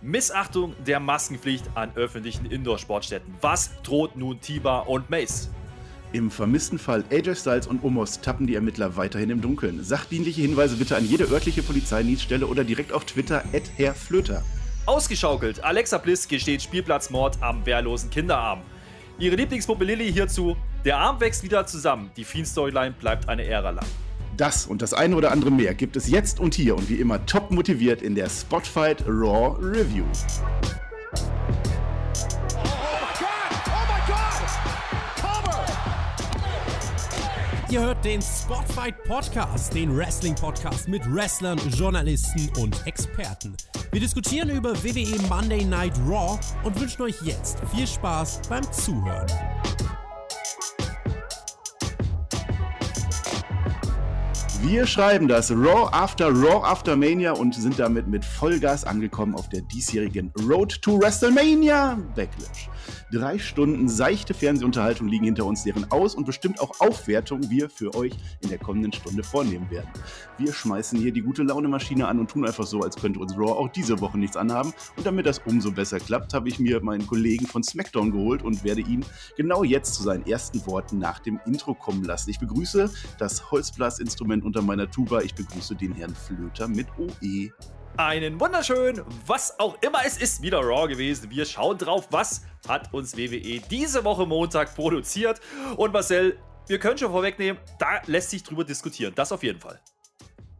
Missachtung der Maskenpflicht an öffentlichen Indoor-Sportstätten. Was droht nun Tiba und Mace? Im vermissten Fall AJ Styles und Omos tappen die Ermittler weiterhin im Dunkeln. Sachdienliche Hinweise bitte an jede örtliche Polizeidienststelle oder direkt auf Twitter at Herr Flöter. Ausgeschaukelt. Alexa Bliss gesteht Spielplatzmord am wehrlosen Kinderarm. Ihre Lieblingspuppe Lilly hierzu. Der Arm wächst wieder zusammen. Die Fiend-Storyline bleibt eine Ära lang. Das und das eine oder andere mehr gibt es jetzt und hier und wie immer top motiviert in der Spotfight Raw Review. Ihr hört den Spotfight Podcast, den Wrestling Podcast mit Wrestlern, Journalisten und Experten. Wir diskutieren über WWE Monday Night Raw und wünschen euch jetzt viel Spaß beim Zuhören. Wir schreiben das Raw After Raw After Mania und sind damit mit Vollgas angekommen auf der diesjährigen Road to WrestleMania Backlash. Drei Stunden seichte Fernsehunterhaltung liegen hinter uns, deren Aus- und bestimmt auch Aufwertung wir für euch in der kommenden Stunde vornehmen werden. Wir schmeißen hier die gute Laune-Maschine an und tun einfach so, als könnte uns Raw auch diese Woche nichts anhaben. Und damit das umso besser klappt, habe ich mir meinen Kollegen von SmackDown geholt und werde ihn genau jetzt zu seinen ersten Worten nach dem Intro kommen lassen. Ich begrüße das Holzblasinstrument unter meiner Tuba. Ich begrüße den Herrn Flöter mit OE. Einen wunderschönen, was auch immer es ist, wieder Raw gewesen. Wir schauen drauf, was hat uns WWE diese Woche Montag produziert. Und Marcel, wir können schon vorwegnehmen, da lässt sich drüber diskutieren. Das auf jeden Fall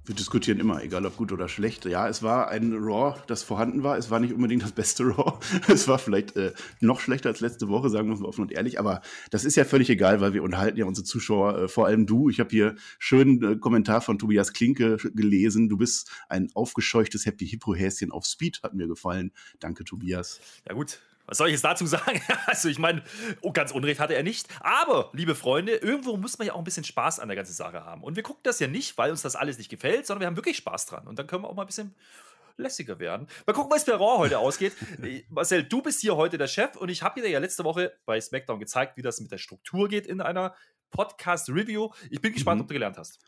wir diskutieren immer, egal ob gut oder schlecht. Ja, es war ein Raw, das vorhanden war. Es war nicht unbedingt das beste Raw. Es war vielleicht äh, noch schlechter als letzte Woche, sagen wir es mal offen und ehrlich. Aber das ist ja völlig egal, weil wir unterhalten ja unsere Zuschauer, äh, vor allem du. Ich habe hier schönen äh, Kommentar von Tobias Klinke gelesen. Du bist ein aufgescheuchtes Happy Hippo Häschen auf Speed, hat mir gefallen. Danke, Tobias. Ja gut, was soll ich jetzt dazu sagen? also, ich meine, oh, ganz Unrecht hatte er nicht. Aber, liebe Freunde, irgendwo muss man ja auch ein bisschen Spaß an der ganzen Sache haben. Und wir gucken das ja nicht, weil uns das alles nicht gefällt, sondern wir haben wirklich Spaß dran. Und dann können wir auch mal ein bisschen lässiger werden. Mal gucken, was bei Raw heute ausgeht. Marcel, du bist hier heute der Chef und ich habe dir ja letzte Woche bei SmackDown gezeigt, wie das mit der Struktur geht in einer Podcast-Review. Ich bin gespannt, mhm. ob du gelernt hast.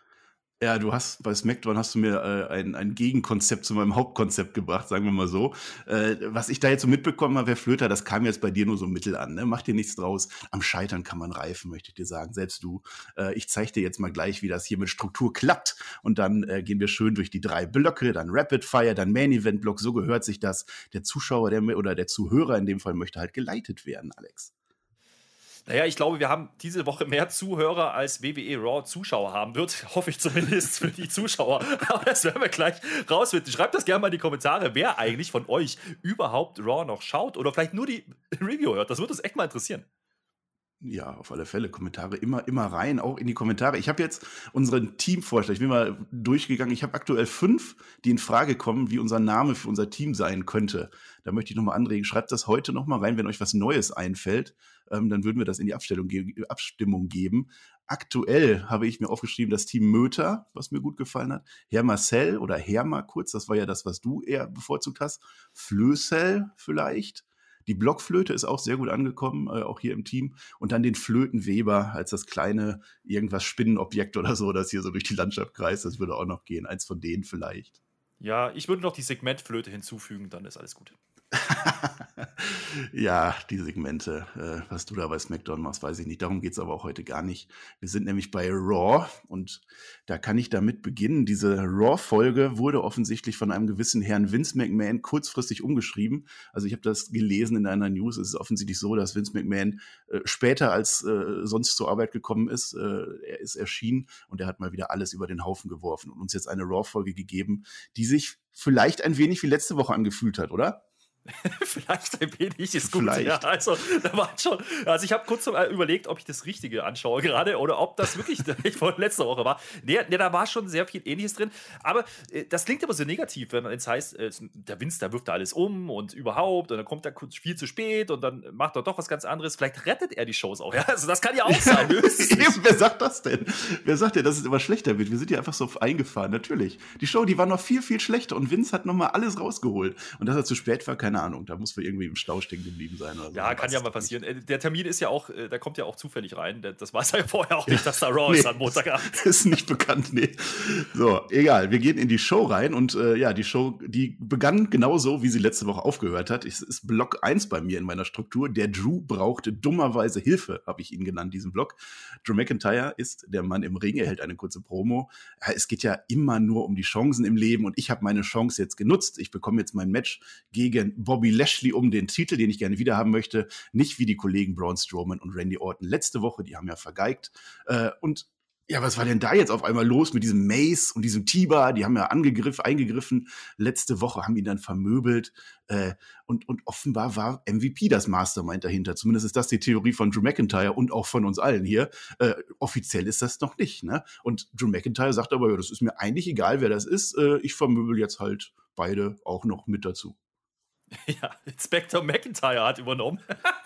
Ja, du hast bei SmackDown hast du mir äh, ein, ein Gegenkonzept zu meinem Hauptkonzept gebracht, sagen wir mal so. Äh, was ich da jetzt so mitbekommen habe, Herr Flöter, das kam jetzt bei dir nur so mittel an. Ne? Mach dir nichts draus. Am Scheitern kann man reifen, möchte ich dir sagen. Selbst du. Äh, ich zeige dir jetzt mal gleich, wie das hier mit Struktur klappt. Und dann äh, gehen wir schön durch die drei Blöcke, dann Rapid Fire, dann Main Event Block. So gehört sich das. Der Zuschauer der, oder der Zuhörer in dem Fall möchte halt geleitet werden, Alex. Naja, ich glaube, wir haben diese Woche mehr Zuhörer als WWE Raw Zuschauer haben wird. Hoffe ich zumindest für die Zuschauer. Aber das werden wir gleich rausfinden. Schreibt das gerne mal in die Kommentare, wer eigentlich von euch überhaupt Raw noch schaut oder vielleicht nur die Review hört. Das würde uns echt mal interessieren. Ja, auf alle Fälle. Kommentare immer, immer rein, auch in die Kommentare. Ich habe jetzt unseren Teamvorschlag, ich bin mal durchgegangen. Ich habe aktuell fünf, die in Frage kommen, wie unser Name für unser Team sein könnte. Da möchte ich nochmal anregen. Schreibt das heute nochmal rein, wenn euch was Neues einfällt. Ähm, dann würden wir das in die Abstellung ge Abstimmung geben. Aktuell habe ich mir aufgeschrieben, das Team Möter, was mir gut gefallen hat. Herr Marcel oder Herma kurz, das war ja das, was du eher bevorzugt hast. Flösel vielleicht. Die Blockflöte ist auch sehr gut angekommen, äh, auch hier im Team. Und dann den Flötenweber als das kleine irgendwas Spinnenobjekt oder so, das hier so durch die Landschaft kreist. Das würde auch noch gehen. Eins von denen vielleicht. Ja, ich würde noch die Segmentflöte hinzufügen, dann ist alles gut. ja, die Segmente, äh, was du da bei SmackDown machst, weiß ich nicht. Darum geht es aber auch heute gar nicht. Wir sind nämlich bei Raw und da kann ich damit beginnen. Diese Raw-Folge wurde offensichtlich von einem gewissen Herrn Vince McMahon kurzfristig umgeschrieben. Also ich habe das gelesen in einer News. Es ist offensichtlich so, dass Vince McMahon äh, später als äh, sonst zur Arbeit gekommen ist. Äh, er ist erschienen und er hat mal wieder alles über den Haufen geworfen und uns jetzt eine Raw-Folge gegeben, die sich vielleicht ein wenig wie letzte Woche angefühlt hat, oder? Vielleicht ein wenig ist gut. Vielleicht. Ja, also, da war schon, also ich habe kurz überlegt, ob ich das Richtige anschaue gerade oder ob das wirklich von letzter Woche war. Nee, nee, da war schon sehr viel Ähnliches drin. Aber äh, das klingt aber so negativ, wenn es heißt, äh, der Vince, der wirft da alles um und überhaupt und dann kommt er viel zu spät und dann macht er doch was ganz anderes. Vielleicht rettet er die Shows auch. Ja? Also das kann ja auch sein. wer sagt das denn? Wer sagt denn, dass es immer schlechter wird? Wir sind ja einfach so eingefahren, natürlich. Die Show, die war noch viel, viel schlechter und Vince hat nochmal alles rausgeholt. Und dass er zu spät war, keine keine Ahnung. Da muss wir irgendwie im Stau stehen geblieben sein. Oder so. Ja, kann ja mal passieren. Äh, der Termin ist ja auch, äh, der kommt ja auch zufällig rein. Das weiß er ja vorher auch nicht, dass da Raw nee, ist am Montagabend. Ist nicht bekannt, nee. So, egal. Wir gehen in die Show rein und äh, ja, die Show, die begann genauso, wie sie letzte Woche aufgehört hat. Es ist Block 1 bei mir in meiner Struktur. Der Drew brauchte dummerweise Hilfe, habe ich ihn genannt, diesen Block. Drew McIntyre ist der Mann im Ring. Er hält eine kurze Promo. Es geht ja immer nur um die Chancen im Leben und ich habe meine Chance jetzt genutzt. Ich bekomme jetzt mein Match gegen Bobby Lashley um den Titel, den ich gerne wieder haben möchte. Nicht wie die Kollegen Braun Strowman und Randy Orton letzte Woche, die haben ja vergeigt. Äh, und ja, was war denn da jetzt auf einmal los mit diesem Mace und diesem Tiba? Die haben ja angegriffen, eingegriffen. Letzte Woche haben ihn dann vermöbelt. Äh, und, und offenbar war MVP das Mastermind dahinter. Zumindest ist das die Theorie von Drew McIntyre und auch von uns allen hier. Äh, offiziell ist das noch nicht. Ne? Und Drew McIntyre sagt aber, ja, das ist mir eigentlich egal, wer das ist. Äh, ich vermöbel jetzt halt beide auch noch mit dazu. Ja, Inspector McIntyre hat übernommen.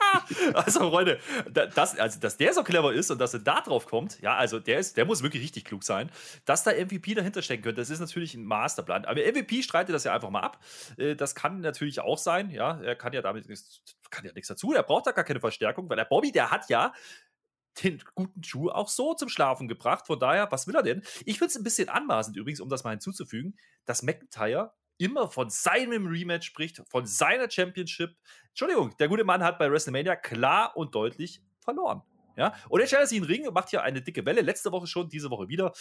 also, Freunde, das, also, dass der so clever ist und dass er da drauf kommt, ja, also der, ist, der muss wirklich richtig klug sein. Dass da MVP dahinter stecken könnte, das ist natürlich ein Masterplan. Aber MVP streitet das ja einfach mal ab. Äh, das kann natürlich auch sein, ja. Er kann ja damit kann ja nichts dazu. Er braucht da gar keine Verstärkung, weil der Bobby, der hat ja den guten Schuh auch so zum Schlafen gebracht. Von daher, was will er denn? Ich finde es ein bisschen anmaßend übrigens, um das mal hinzuzufügen, dass McIntyre immer von seinem Rematch spricht, von seiner Championship. Entschuldigung, der gute Mann hat bei WrestleMania klar und deutlich verloren. Ja? Und jetzt stellt er sich in den Ring und macht hier eine dicke Welle. Letzte Woche schon, diese Woche wieder.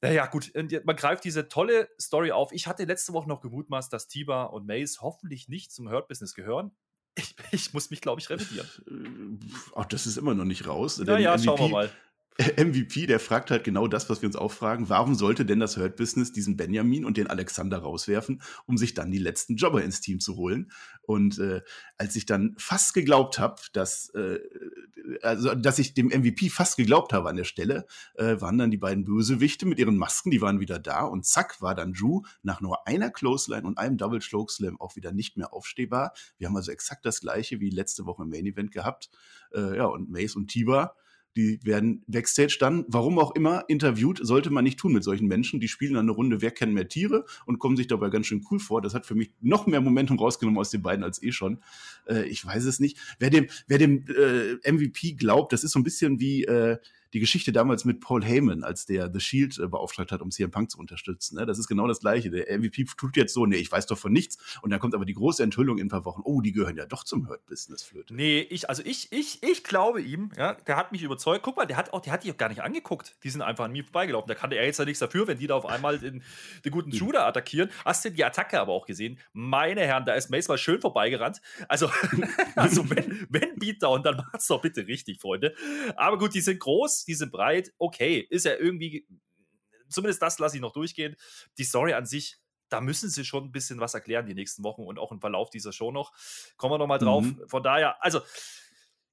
Naja, gut, man greift diese tolle Story auf. Ich hatte letzte Woche noch gemutmaßt, dass Tiba und Mace hoffentlich nicht zum Hurt-Business gehören. Ich, ich, muss mich, glaube ich, revidieren. Ach, das ist immer noch nicht raus. Naja, schauen wir mal. MVP, der fragt halt genau das, was wir uns auch fragen. Warum sollte denn das Hurt Business diesen Benjamin und den Alexander rauswerfen, um sich dann die letzten Jobber ins Team zu holen? Und äh, als ich dann fast geglaubt habe, dass, äh, also, dass ich dem MVP fast geglaubt habe an der Stelle, äh, waren dann die beiden Bösewichte mit ihren Masken, die waren wieder da und zack war dann Drew nach nur einer Clothesline und einem Double Choke Slam auch wieder nicht mehr aufstehbar. Wir haben also exakt das gleiche wie letzte Woche im Main Event gehabt. Äh, ja, und Mace und Tiba die werden Backstage dann, warum auch immer, interviewt. Sollte man nicht tun mit solchen Menschen. Die spielen dann eine Runde Wer kennt mehr Tiere und kommen sich dabei ganz schön cool vor. Das hat für mich noch mehr Momentum rausgenommen aus den beiden als eh schon. Äh, ich weiß es nicht. Wer dem, wer dem äh, MVP glaubt, das ist so ein bisschen wie äh, die Geschichte damals mit Paul Heyman, als der The Shield äh, beauftragt hat, um CM Punk zu unterstützen. Ne? Das ist genau das Gleiche. Der MVP tut jetzt so, nee, ich weiß doch von nichts. Und dann kommt aber die große Enthüllung in ein paar Wochen. Oh, die gehören ja doch zum Hurt-Business, Flöte. Nee, ich, also ich, ich, ich glaube ihm, ja, der hat mich überzeugt. Guck mal, der hat auch, der hat die auch gar nicht angeguckt. Die sind einfach an mir vorbeigelaufen. Da kannte er jetzt ja nichts dafür, wenn die da auf einmal den, den guten Shooter attackieren. Hast du die Attacke aber auch gesehen? Meine Herren, da ist Mace mal schön vorbeigerannt. Also, also wenn, wenn Beatdown, dann macht's doch bitte richtig, Freunde. Aber gut, die sind groß, die sind breit okay, ist ja irgendwie, zumindest das lasse ich noch durchgehen. Die Story an sich, da müssen sie schon ein bisschen was erklären die nächsten Wochen und auch im Verlauf dieser Show noch. Kommen wir nochmal drauf. Mhm. Von daher, also,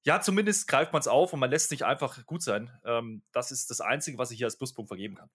ja, zumindest greift man es auf und man lässt nicht einfach gut sein. Ähm, das ist das Einzige, was ich hier als Pluspunkt vergeben kann.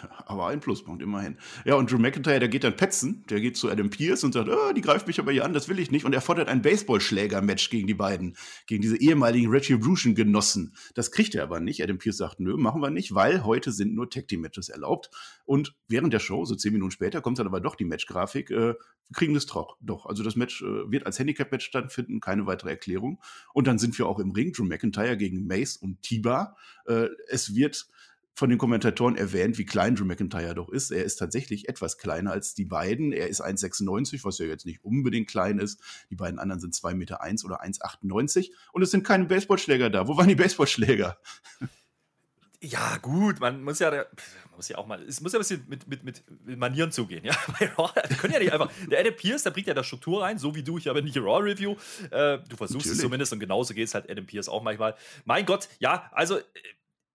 Aber ein Pluspunkt, immerhin. Ja, und Drew McIntyre, der geht dann petzen. Der geht zu Adam Pierce und sagt, oh, die greift mich aber hier an, das will ich nicht. Und er fordert ein Baseballschläger-Match gegen die beiden, gegen diese ehemaligen Retribution-Genossen. Das kriegt er aber nicht. Adam Pierce sagt, nö, machen wir nicht, weil heute sind nur Tag-Team-Matches erlaubt. Und während der Show, so zehn Minuten später, kommt dann aber doch die Matchgrafik. Äh, wir kriegen das doch. Doch, also das Match äh, wird als Handicap-Match stattfinden, keine weitere Erklärung. Und dann sind wir auch im Ring, Drew McIntyre gegen Mace und Tiba. Äh, es wird von den Kommentatoren erwähnt, wie klein Drew McIntyre doch ist. Er ist tatsächlich etwas kleiner als die beiden. Er ist 1,96, was ja jetzt nicht unbedingt klein ist. Die beiden anderen sind 2,1 Meter eins oder 1,98. Und es sind keine Baseballschläger da. Wo waren die Baseballschläger? Ja, gut, man muss ja, man muss ja auch mal, es muss ja ein bisschen mit, mit, mit Manieren zugehen, ja. Die können ja nicht einfach, der Adam Pierce, der bringt ja da Struktur rein, so wie du, ich habe nicht Raw Review. Äh, du versuchst Natürlich. es zumindest und genauso geht es halt Adam Pierce auch manchmal. Mein Gott, ja, also äh,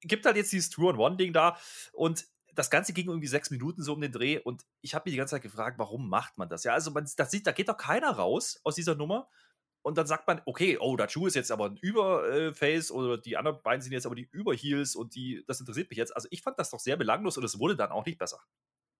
gibt halt jetzt dieses Two-on-One-Ding da und das Ganze ging irgendwie sechs Minuten so um den Dreh und ich habe mich die ganze Zeit gefragt, warum macht man das? Ja, also man, das sieht, da geht doch keiner raus aus dieser Nummer und dann sagt man, okay, oh, Dachu ist jetzt aber ein Überface oder die anderen beiden sind jetzt aber die Überheels und die, das interessiert mich jetzt. Also ich fand das doch sehr belanglos und es wurde dann auch nicht besser.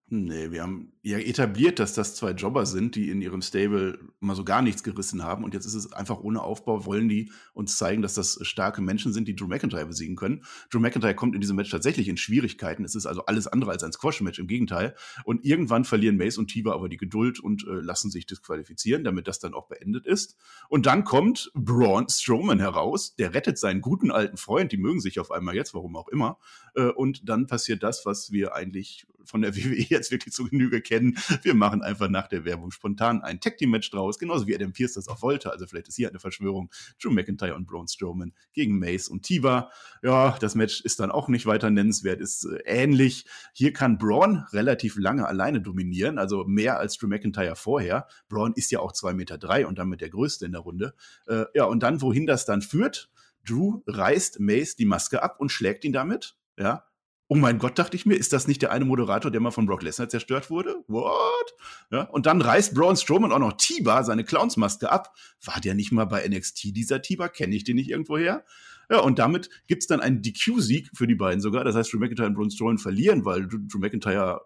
Nee, wir haben ja etabliert, dass das zwei Jobber sind, die in ihrem Stable mal so gar nichts gerissen haben. Und jetzt ist es einfach ohne Aufbau, wollen die uns zeigen, dass das starke Menschen sind, die Drew McIntyre besiegen können. Drew McIntyre kommt in diesem Match tatsächlich in Schwierigkeiten. Es ist also alles andere als ein Squash-Match, im Gegenteil. Und irgendwann verlieren Mace und Tiva aber die Geduld und äh, lassen sich disqualifizieren, damit das dann auch beendet ist. Und dann kommt Braun Strowman heraus, der rettet seinen guten alten Freund, die mögen sich auf einmal jetzt, warum auch immer. Äh, und dann passiert das, was wir eigentlich von der WWE jetzt wirklich zu Genüge kennen. Wir machen einfach nach der Werbung spontan ein Tag Team Match draus, genauso wie Adam Pierce das auch wollte. Also vielleicht ist hier eine Verschwörung. Drew McIntyre und Braun Strowman gegen Mace und Tiva. Ja, das Match ist dann auch nicht weiter nennenswert, ist äh, ähnlich. Hier kann Braun relativ lange alleine dominieren, also mehr als Drew McIntyre vorher. Braun ist ja auch zwei Meter drei und damit der Größte in der Runde. Äh, ja, und dann, wohin das dann führt, Drew reißt Mace die Maske ab und schlägt ihn damit. Ja, Oh mein Gott, dachte ich mir, ist das nicht der eine Moderator, der mal von Brock Lesnar zerstört wurde? What? Ja, und dann reißt Braun Strowman auch noch Tiba seine Clownsmaske ab. War der nicht mal bei NXT, dieser Tiba? Kenne ich den nicht irgendwoher? Ja, und damit gibt's dann einen DQ-Sieg für die beiden sogar. Das heißt, Drew McIntyre und Braun Strowman verlieren, weil Drew McIntyre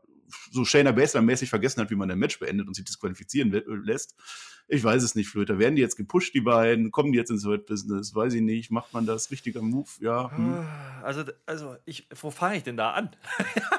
so Shayna Baszler mäßig vergessen hat, wie man ein Match beendet und sich disqualifizieren lässt. Ich weiß es nicht, Flöter. Werden die jetzt gepusht, die beiden? Kommen die jetzt ins Hurt Business? Weiß ich nicht. Macht man das? Richtiger Move? Ja. Hm. Ah, also, also ich, wo fange ich denn da an?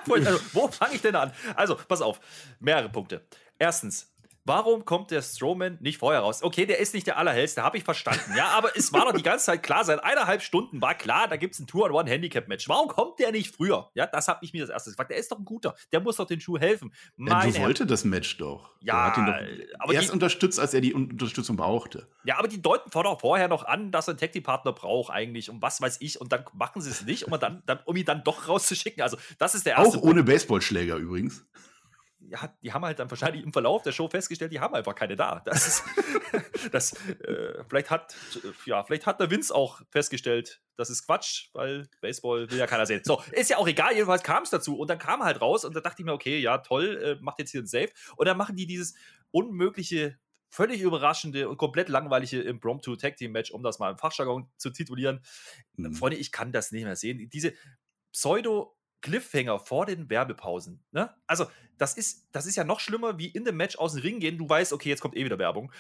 also, wo fange ich denn an? Also, pass auf. Mehrere Punkte. Erstens, Warum kommt der Strowman nicht vorher raus? Okay, der ist nicht der allerhellste, habe ich verstanden. Ja, aber es war doch die ganze Zeit klar, seit eineinhalb Stunden war klar, da gibt es ein Two-on-One-Handicap-Match. Warum kommt der nicht früher? Ja, das habe ich mir das erste gefragt. Der ist doch ein guter, der muss doch den Schuh helfen. Meine ja, wollte das Match doch. Ja, hat ihn doch aber erst die, unterstützt, als er die Unterstützung brauchte. Ja, aber die deuten vorher noch an, dass er einen Tag-Partner braucht eigentlich und was weiß ich und dann machen sie es nicht, um, dann, dann, um ihn dann doch rauszuschicken. Also das ist der erste Auch ohne Baseballschläger übrigens ja, die haben halt dann wahrscheinlich im Verlauf der Show festgestellt, die haben einfach keine da. Das ist, das, äh, vielleicht hat, ja, vielleicht hat der Vince auch festgestellt, das ist Quatsch, weil Baseball will ja keiner sehen. So, ist ja auch egal, jedenfalls kam es dazu und dann kam halt raus und da dachte ich mir, okay, ja, toll, äh, macht jetzt hier ein Safe und dann machen die dieses unmögliche völlig überraschende und komplett langweilige Impromptu Tag Team Match, um das mal im Fachjargon zu titulieren. Mhm. Freunde, ich kann das nicht mehr sehen. Diese Pseudo Cliffhanger vor den Werbepausen. Ne? Also, das ist, das ist ja noch schlimmer, wie in dem Match aus dem Ring gehen. Du weißt, okay, jetzt kommt eh wieder Werbung.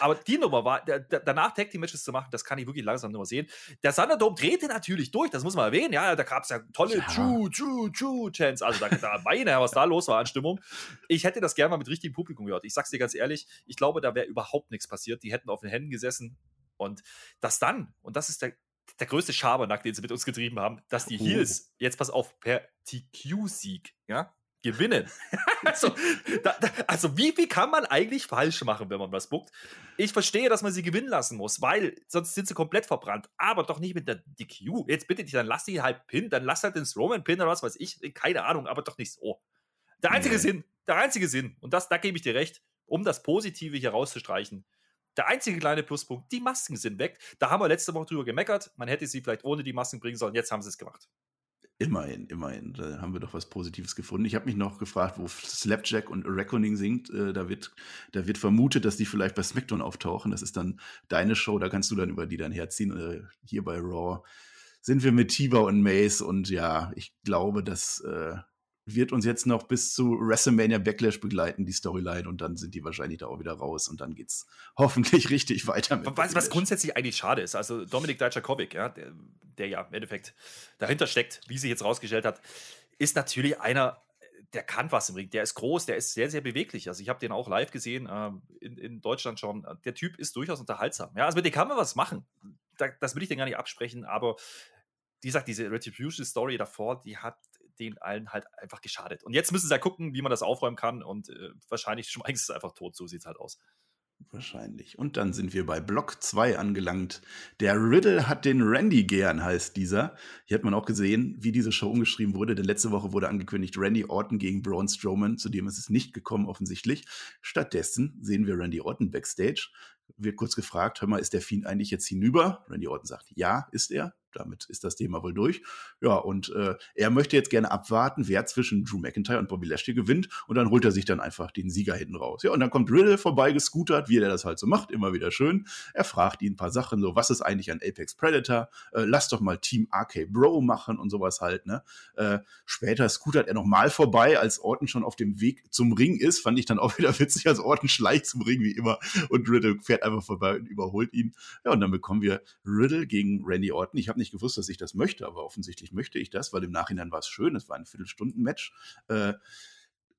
Aber die Nummer war, danach Tag Team Matches zu machen, das kann ich wirklich langsam nur sehen. Der Thunderdome drehte natürlich durch, das muss man erwähnen. Ja, da gab es ja tolle ja. True, True, True Chants. Also, da, da meine was da los war an Stimmung. Ich hätte das gerne mal mit richtigem Publikum gehört. Ich sag's dir ganz ehrlich, ich glaube, da wäre überhaupt nichts passiert. Die hätten auf den Händen gesessen. Und das dann, und das ist der der größte Schabernack, den sie mit uns getrieben haben, dass die Heels, jetzt pass auf, per TQ-Sieg, ja, gewinnen. also, da, da, also, wie viel kann man eigentlich falsch machen, wenn man was bookt? Ich verstehe, dass man sie gewinnen lassen muss, weil sonst sind sie komplett verbrannt. Aber doch nicht mit der DQ. Jetzt bitte dich, dann lass sie halt pinnen, dann lass halt den Strowman pinnen oder was weiß ich. Keine Ahnung, aber doch nicht so. Der einzige nee. Sinn, der einzige Sinn, und das, da gebe ich dir recht, um das Positive hier rauszustreichen, der einzige kleine Pluspunkt, die Masken sind weg. Da haben wir letzte Woche drüber gemeckert. Man hätte sie vielleicht ohne die Masken bringen sollen. Jetzt haben sie es gemacht. Immerhin, immerhin. Da haben wir doch was Positives gefunden. Ich habe mich noch gefragt, wo Slapjack und Reckoning singt. Äh, da, wird, da wird vermutet, dass die vielleicht bei SmackDown auftauchen. Das ist dann deine Show, da kannst du dann über die dann herziehen. Äh, hier bei Raw sind wir mit Tiba und Mace und ja, ich glaube, dass äh, wird uns jetzt noch bis zu WrestleMania Backlash begleiten, die Storyline, und dann sind die wahrscheinlich da auch wieder raus und dann geht's hoffentlich richtig weiter mit. Was, was grundsätzlich eigentlich schade ist, also Dominik Dijakovic, ja, der, der ja im Endeffekt dahinter steckt, wie sie jetzt rausgestellt hat, ist natürlich einer, der kann was im Ring, der ist groß, der ist sehr, sehr beweglich. Also ich habe den auch live gesehen, äh, in, in Deutschland schon. Der Typ ist durchaus unterhaltsam. Ja, also mit dem kann man was machen. Da, das will ich den gar nicht absprechen, aber wie gesagt, diese Retribution-Story davor, die hat den allen halt einfach geschadet. Und jetzt müssen sie ja gucken, wie man das aufräumen kann und äh, wahrscheinlich schmeißen sie es einfach tot. So sieht es halt aus. Wahrscheinlich. Und dann sind wir bei Block 2 angelangt. Der Riddle hat den Randy gern, heißt dieser. Hier hat man auch gesehen, wie diese Show umgeschrieben wurde, denn letzte Woche wurde angekündigt Randy Orton gegen Braun Strowman, zu dem ist es nicht gekommen offensichtlich. Stattdessen sehen wir Randy Orton backstage. Wird kurz gefragt, hör mal, ist der Fiend eigentlich jetzt hinüber? Randy Orton sagt, ja, ist er. Damit ist das Thema wohl durch. Ja, und äh, er möchte jetzt gerne abwarten, wer zwischen Drew McIntyre und Bobby Lashley gewinnt und dann holt er sich dann einfach den Sieger hinten raus. Ja, und dann kommt Riddle vorbei gescootert, wie er das halt so macht, immer wieder schön. Er fragt ihn ein paar Sachen, so, was ist eigentlich ein Apex Predator? Äh, lass doch mal Team RK Bro machen und sowas halt, ne? Äh, später scootert er nochmal vorbei, als Orton schon auf dem Weg zum Ring ist, fand ich dann auch wieder witzig, als Orton schleicht zum Ring wie immer und Riddle fährt einfach vorbei und überholt ihn. Ja, und dann bekommen wir Riddle gegen Randy Orton. Ich habe nicht gewusst, dass ich das möchte, aber offensichtlich möchte ich das, weil im Nachhinein war es schön. Es war ein Viertelstunden-Match. Äh,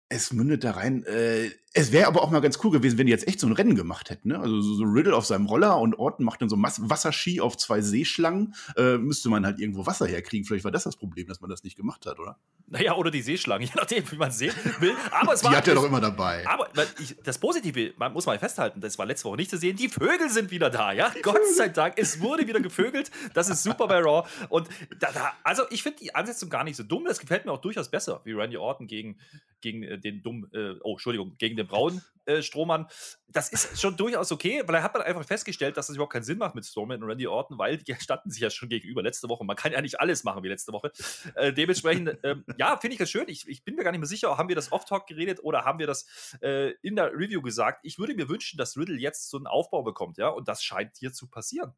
es mündet da rein. Äh, es wäre aber auch mal ganz cool gewesen, wenn die jetzt echt so ein Rennen gemacht hätten. Ne? Also so, so Riddle auf seinem Roller und Orton macht dann so Mas Wasserski auf zwei Seeschlangen. Äh, müsste man halt irgendwo Wasser herkriegen. Vielleicht war das das Problem, dass man das nicht gemacht hat, oder? Naja, oder die Seeschlangen, je nachdem, wie man sehen will. Aber es war, die hat er doch immer dabei. Aber ich, das Positive, man muss mal festhalten, das war letzte Woche nicht zu sehen. Die Vögel sind wieder da, ja? Gott sei Dank, es wurde wieder gevögelt. Das ist super bei Raw. Und da, da, also ich finde die Ansetzung gar nicht so dumm. Das gefällt mir auch durchaus besser, wie Randy Orton gegen, gegen äh, den dummen, äh, oh, Entschuldigung, gegen den braunen äh, Strohmann. Das ist schon durchaus okay, weil er hat dann einfach festgestellt, dass das überhaupt keinen Sinn macht mit Strowman und Randy Orton, weil die standen sich ja schon gegenüber letzte Woche. Man kann ja nicht alles machen wie letzte Woche. Äh, dementsprechend, ähm, ja, finde ich das schön. Ich, ich, bin mir gar nicht mehr sicher, haben wir das Off-Talk geredet oder haben wir das äh, in der Review gesagt? Ich würde mir wünschen, dass Riddle jetzt so einen Aufbau bekommt, ja, und das scheint hier zu passieren.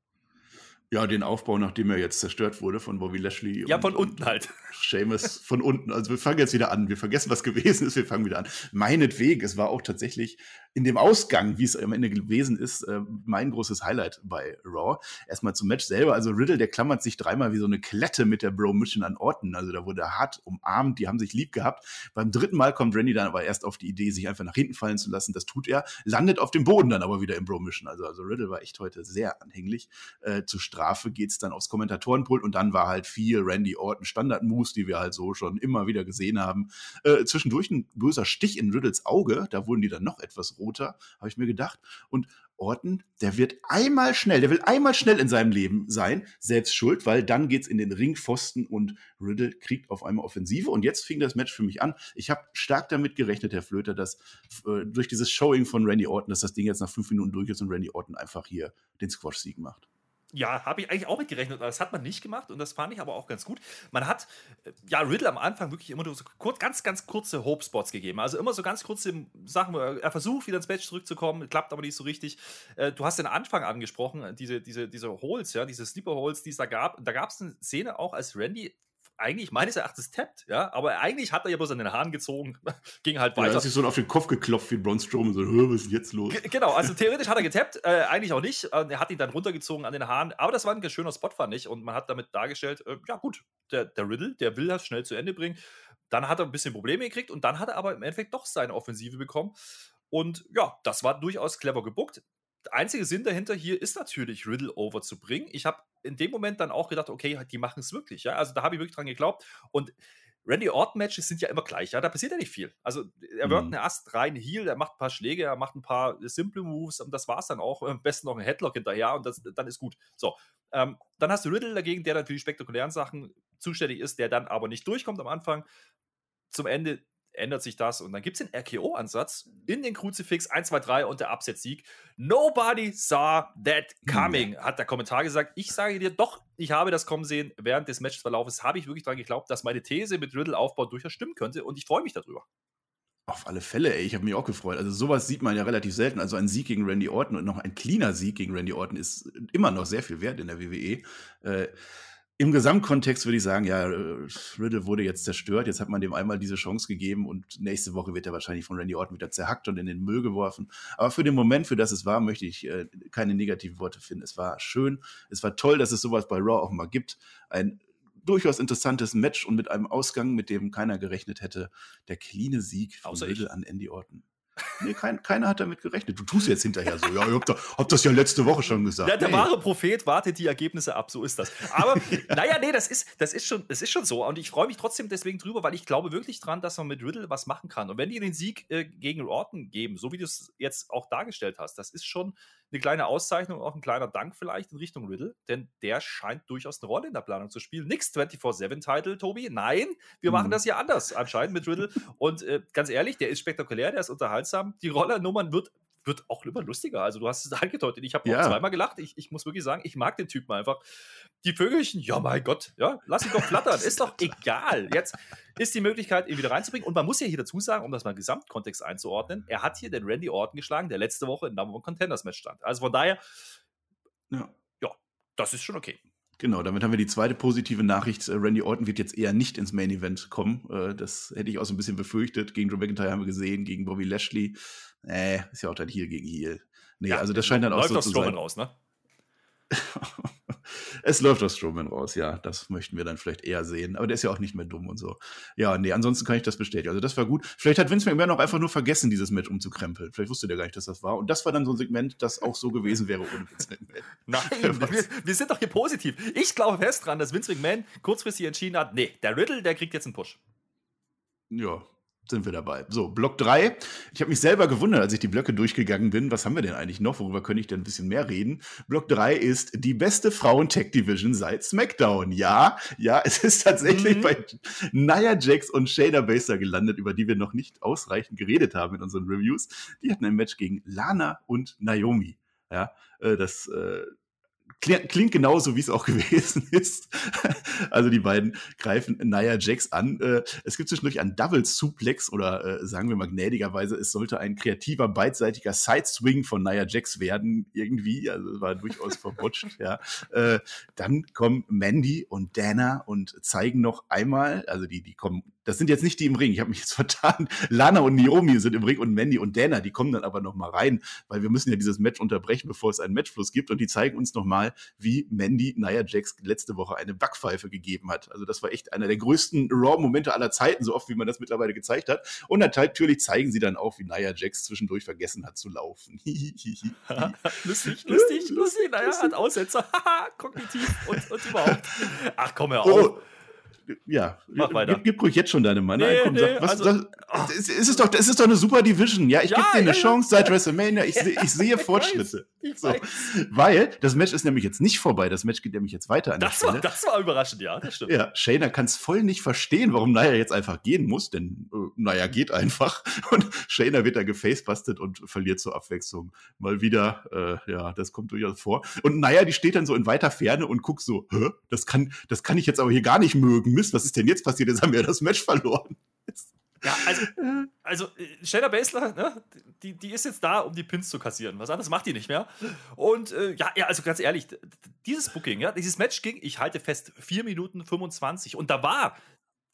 Ja, den Aufbau, nachdem er jetzt zerstört wurde von Bobby Lashley. Ja, von unten halt. Seamus von unten. Also wir fangen jetzt wieder an. Wir vergessen, was gewesen ist. Wir fangen wieder an. Meinetwegen, es war auch tatsächlich in dem Ausgang, wie es am Ende gewesen ist, äh, mein großes Highlight bei Raw. Erstmal zum Match selber. Also Riddle, der klammert sich dreimal wie so eine Klette mit der Bro Mission an Orten. Also da wurde hart umarmt. Die haben sich lieb gehabt. Beim dritten Mal kommt Randy dann aber erst auf die Idee, sich einfach nach hinten fallen zu lassen. Das tut er. Landet auf dem Boden dann aber wieder im Bro Mission. Also, also Riddle war echt heute sehr anhänglich. Äh, zur Strafe geht's dann aufs Kommentatorenpult und dann war halt viel Randy Orton Standard-Moves, die wir halt so schon immer wieder gesehen haben. Äh, zwischendurch ein böser Stich in Riddles Auge, da wurden die dann noch etwas roter, habe ich mir gedacht. Und Orton, der wird einmal schnell, der will einmal schnell in seinem Leben sein, selbst schuld, weil dann geht's in den Ringpfosten und Riddle kriegt auf einmal Offensive. Und jetzt fing das Match für mich an. Ich habe stark damit gerechnet, Herr Flöter, dass äh, durch dieses Showing von Randy Orton, dass das Ding jetzt nach fünf Minuten durch ist und Randy Orton einfach hier den Squash-Sieg macht. Ja, habe ich eigentlich auch mitgerechnet. Das hat man nicht gemacht und das fand ich aber auch ganz gut. Man hat äh, ja Riddle am Anfang wirklich immer nur so kurz, ganz, ganz kurze Hope-Spots gegeben. Also immer so ganz kurze Sachen. Er versucht wieder ins Match zurückzukommen, klappt aber nicht so richtig. Äh, du hast den Anfang angesprochen, diese, diese, diese Holes, ja, diese Sleeper-Holes, die es da gab. Da gab es eine Szene auch, als Randy eigentlich meines Erachtens tappt, ja, aber eigentlich hat er ja bloß an den Haaren gezogen, ging halt weiter. Ja, er hat sich so auf den Kopf geklopft wie Braun Strowman, so, was ist jetzt los? G genau, also theoretisch hat er getappt, äh, eigentlich auch nicht, äh, er hat ihn dann runtergezogen an den Haaren, aber das war ein ganz schöner Spot, fand ich, und man hat damit dargestellt, äh, ja gut, der, der Riddle, der will das schnell zu Ende bringen, dann hat er ein bisschen Probleme gekriegt und dann hat er aber im Endeffekt doch seine Offensive bekommen und ja, das war durchaus clever gebuckt der einzige Sinn dahinter hier ist natürlich, Riddle over zu bringen. Ich habe in dem Moment dann auch gedacht, okay, die machen es wirklich. Ja? Also da habe ich wirklich dran geglaubt. Und Randy Orton-Matches sind ja immer gleich, ja, da passiert ja nicht viel. Also er wirkt mhm. eine Ast rein Heal, er macht ein paar Schläge, er macht ein paar simple Moves und das war es dann auch. Am besten noch ein Headlock hinterher und das, dann ist gut. So, ähm, dann hast du Riddle dagegen, der dann für die spektakulären Sachen zuständig ist, der dann aber nicht durchkommt am Anfang. Zum Ende ändert sich das und dann gibt es den RKO-Ansatz in den Kruzifix 1, 2, 3 und der Absetzsieg. Nobody saw that coming, hat der Kommentar gesagt. Ich sage dir doch, ich habe das kommen sehen. Während des Matchverlaufes habe ich wirklich daran geglaubt, dass meine These mit Riddle-Aufbau durchaus stimmen könnte und ich freue mich darüber. Auf alle Fälle, ey, ich habe mich auch gefreut. Also sowas sieht man ja relativ selten. Also ein Sieg gegen Randy Orton und noch ein cleaner Sieg gegen Randy Orton ist immer noch sehr viel wert in der WWE. Äh, im Gesamtkontext würde ich sagen, ja, Riddle wurde jetzt zerstört. Jetzt hat man dem einmal diese Chance gegeben und nächste Woche wird er wahrscheinlich von Randy Orton wieder zerhackt und in den Müll geworfen. Aber für den Moment, für das es war, möchte ich äh, keine negativen Worte finden. Es war schön, es war toll, dass es sowas bei Raw auch mal gibt. Ein durchaus interessantes Match und mit einem Ausgang, mit dem keiner gerechnet hätte. Der cleane Sieg von Riddle an Andy Orton. Nee, kein, keiner hat damit gerechnet. Du tust jetzt hinterher so. Ja, ich hab, da, hab das ja letzte Woche schon gesagt. Ja, der hey. wahre Prophet wartet die Ergebnisse ab, so ist das. Aber naja, nee, das ist, das, ist schon, das ist schon so. Und ich freue mich trotzdem deswegen drüber, weil ich glaube wirklich dran, dass man mit Riddle was machen kann. Und wenn die den Sieg äh, gegen Orton geben, so wie du es jetzt auch dargestellt hast, das ist schon eine kleine Auszeichnung, auch ein kleiner Dank vielleicht in Richtung Riddle, denn der scheint durchaus eine Rolle in der Planung zu spielen. Nix 24-7-Title, Tobi. Nein, wir machen mhm. das ja anders anscheinend mit Riddle. Und äh, ganz ehrlich, der ist spektakulär, der ist unterhaltsam. Die Rollernummern wird wird auch immer lustiger. Also du hast es angedeutet, ich habe Ja. auch zweimal gelacht. Ich, ich muss wirklich sagen, ich mag den Typen einfach. Die Vögelchen, ja mein Gott, ja, lass ihn doch flattern, ist doch egal. Jetzt ist die Möglichkeit, ihn wieder reinzubringen. Und man muss ja hier dazu sagen, um das mal im Gesamtkontext einzuordnen, er hat hier den Randy Orton geschlagen, der letzte Woche im Number One Contenders Match stand. Also von daher, Ja. das ist schon okay. Genau, damit haben wir die zweite positive Nachricht. Äh, Randy Orton wird jetzt eher nicht ins Main Event kommen. Äh, Das hätte ich auch so ein bisschen befürchtet. Gegen Drew McIntyre haben wir gesehen, gegen Bobby Lashley. Äh, ist ja auch dann hier gegen Heel. Nee, also das scheint dann auch läuft so auf zu Strowman sein. raus, ne? es läuft aus Strowman raus, ja. Das möchten wir dann vielleicht eher sehen. Aber der ist ja auch nicht mehr dumm und so. Ja, nee, ansonsten kann ich das bestätigen. Also das war gut. Vielleicht hat Vince McMahon auch einfach nur vergessen, dieses Match umzukrempeln. Vielleicht wusste der gar nicht, dass das war. Und das war dann so ein Segment, das auch so gewesen wäre ohne Vince McMahon. Nein, wir, wir sind doch hier positiv. Ich glaube fest dran, dass Vince McMahon kurzfristig entschieden hat, nee, der Riddle, der kriegt jetzt einen Push. Ja, sind wir dabei. So, Block 3. Ich habe mich selber gewundert, als ich die Blöcke durchgegangen bin. Was haben wir denn eigentlich noch? Worüber könnte ich denn ein bisschen mehr reden? Block 3 ist die beste Frauen-Tech-Division seit SmackDown. Ja, ja, es ist tatsächlich Mhm. bei Nia Jax und Shayna Baszler gelandet, über die wir noch nicht ausreichend geredet haben in unseren Reviews. Die hatten ein Match gegen Lana und Naomi. Ja, äh, das äh, klingt genauso, wie es auch gewesen ist. Also die beiden greifen Nia Jax an. Äh, Es gibt zwischendurch einen Double Suplex oder äh, sagen wir mal gnädigerweise, es sollte ein kreativer, beidseitiger Side-Swing von Nia Jax werden, irgendwie. Also war durchaus verrutscht, ja. Äh, Dann kommen Mandy und Dana und zeigen noch einmal, also die, die kommen, das sind jetzt nicht die im Ring, ich habe mich jetzt vertan. Lana und Naomi sind im Ring und Mandy und Dana, die kommen dann aber noch mal rein, weil wir müssen ja dieses Match unterbrechen, bevor es einen Matchfluss gibt. Und die zeigen uns noch mal, wie Mandy Nia Jax letzte Woche eine Backpfeife gegeben hat. Also das war echt einer der größten Raw-Momente aller Zeiten, so oft wie man das mittlerweile gezeigt hat. Und natürlich zeigen sie dann auch, wie Nia Jax zwischendurch vergessen hat zu laufen. lustig, lustig, lustig. Naja, hat Aussetzer. Haha, Kognitiv und, und überhaupt. Ach, komm hör auf. Oh, ja, Mach weiter. Gib, gib ruhig jetzt schon deine Mann. Nee, Nein, komm, nee, sag, was, also- es, es, ist doch, es ist doch eine super Division. Ja, ich Ja, gebe dir eine ja. Chance seit WrestleMania. Ich, ich sehe Fortschritte. Ich So. weiß. Weil das Match ist nämlich jetzt nicht vorbei. Das Match geht nämlich jetzt weiter an Das der war, das war überraschend, ja, das stimmt. Ja, Shayna kann es voll nicht verstehen, warum Naya jetzt einfach gehen muss, denn äh, Naya geht einfach und Shayna wird da gefacebustet und verliert zur Abwechslung mal wieder. Äh, ja, das kommt durchaus vor. Und Naya, die steht dann so in weiter Ferne und guckt so, Hä? das kann, das kann ich jetzt aber hier gar nicht mögen. Mist, was ist denn jetzt passiert? Jetzt haben wir das Match verloren. Ja, also, also äh, Shayna Baszler, ne, die, die ist jetzt da, um die Pins zu kassieren. Was anderes macht die nicht mehr. Und äh, ja, ja, also ganz ehrlich, dieses Booking, ja, dieses Match ging, ich halte fest, 4 Minuten 25. Und da war,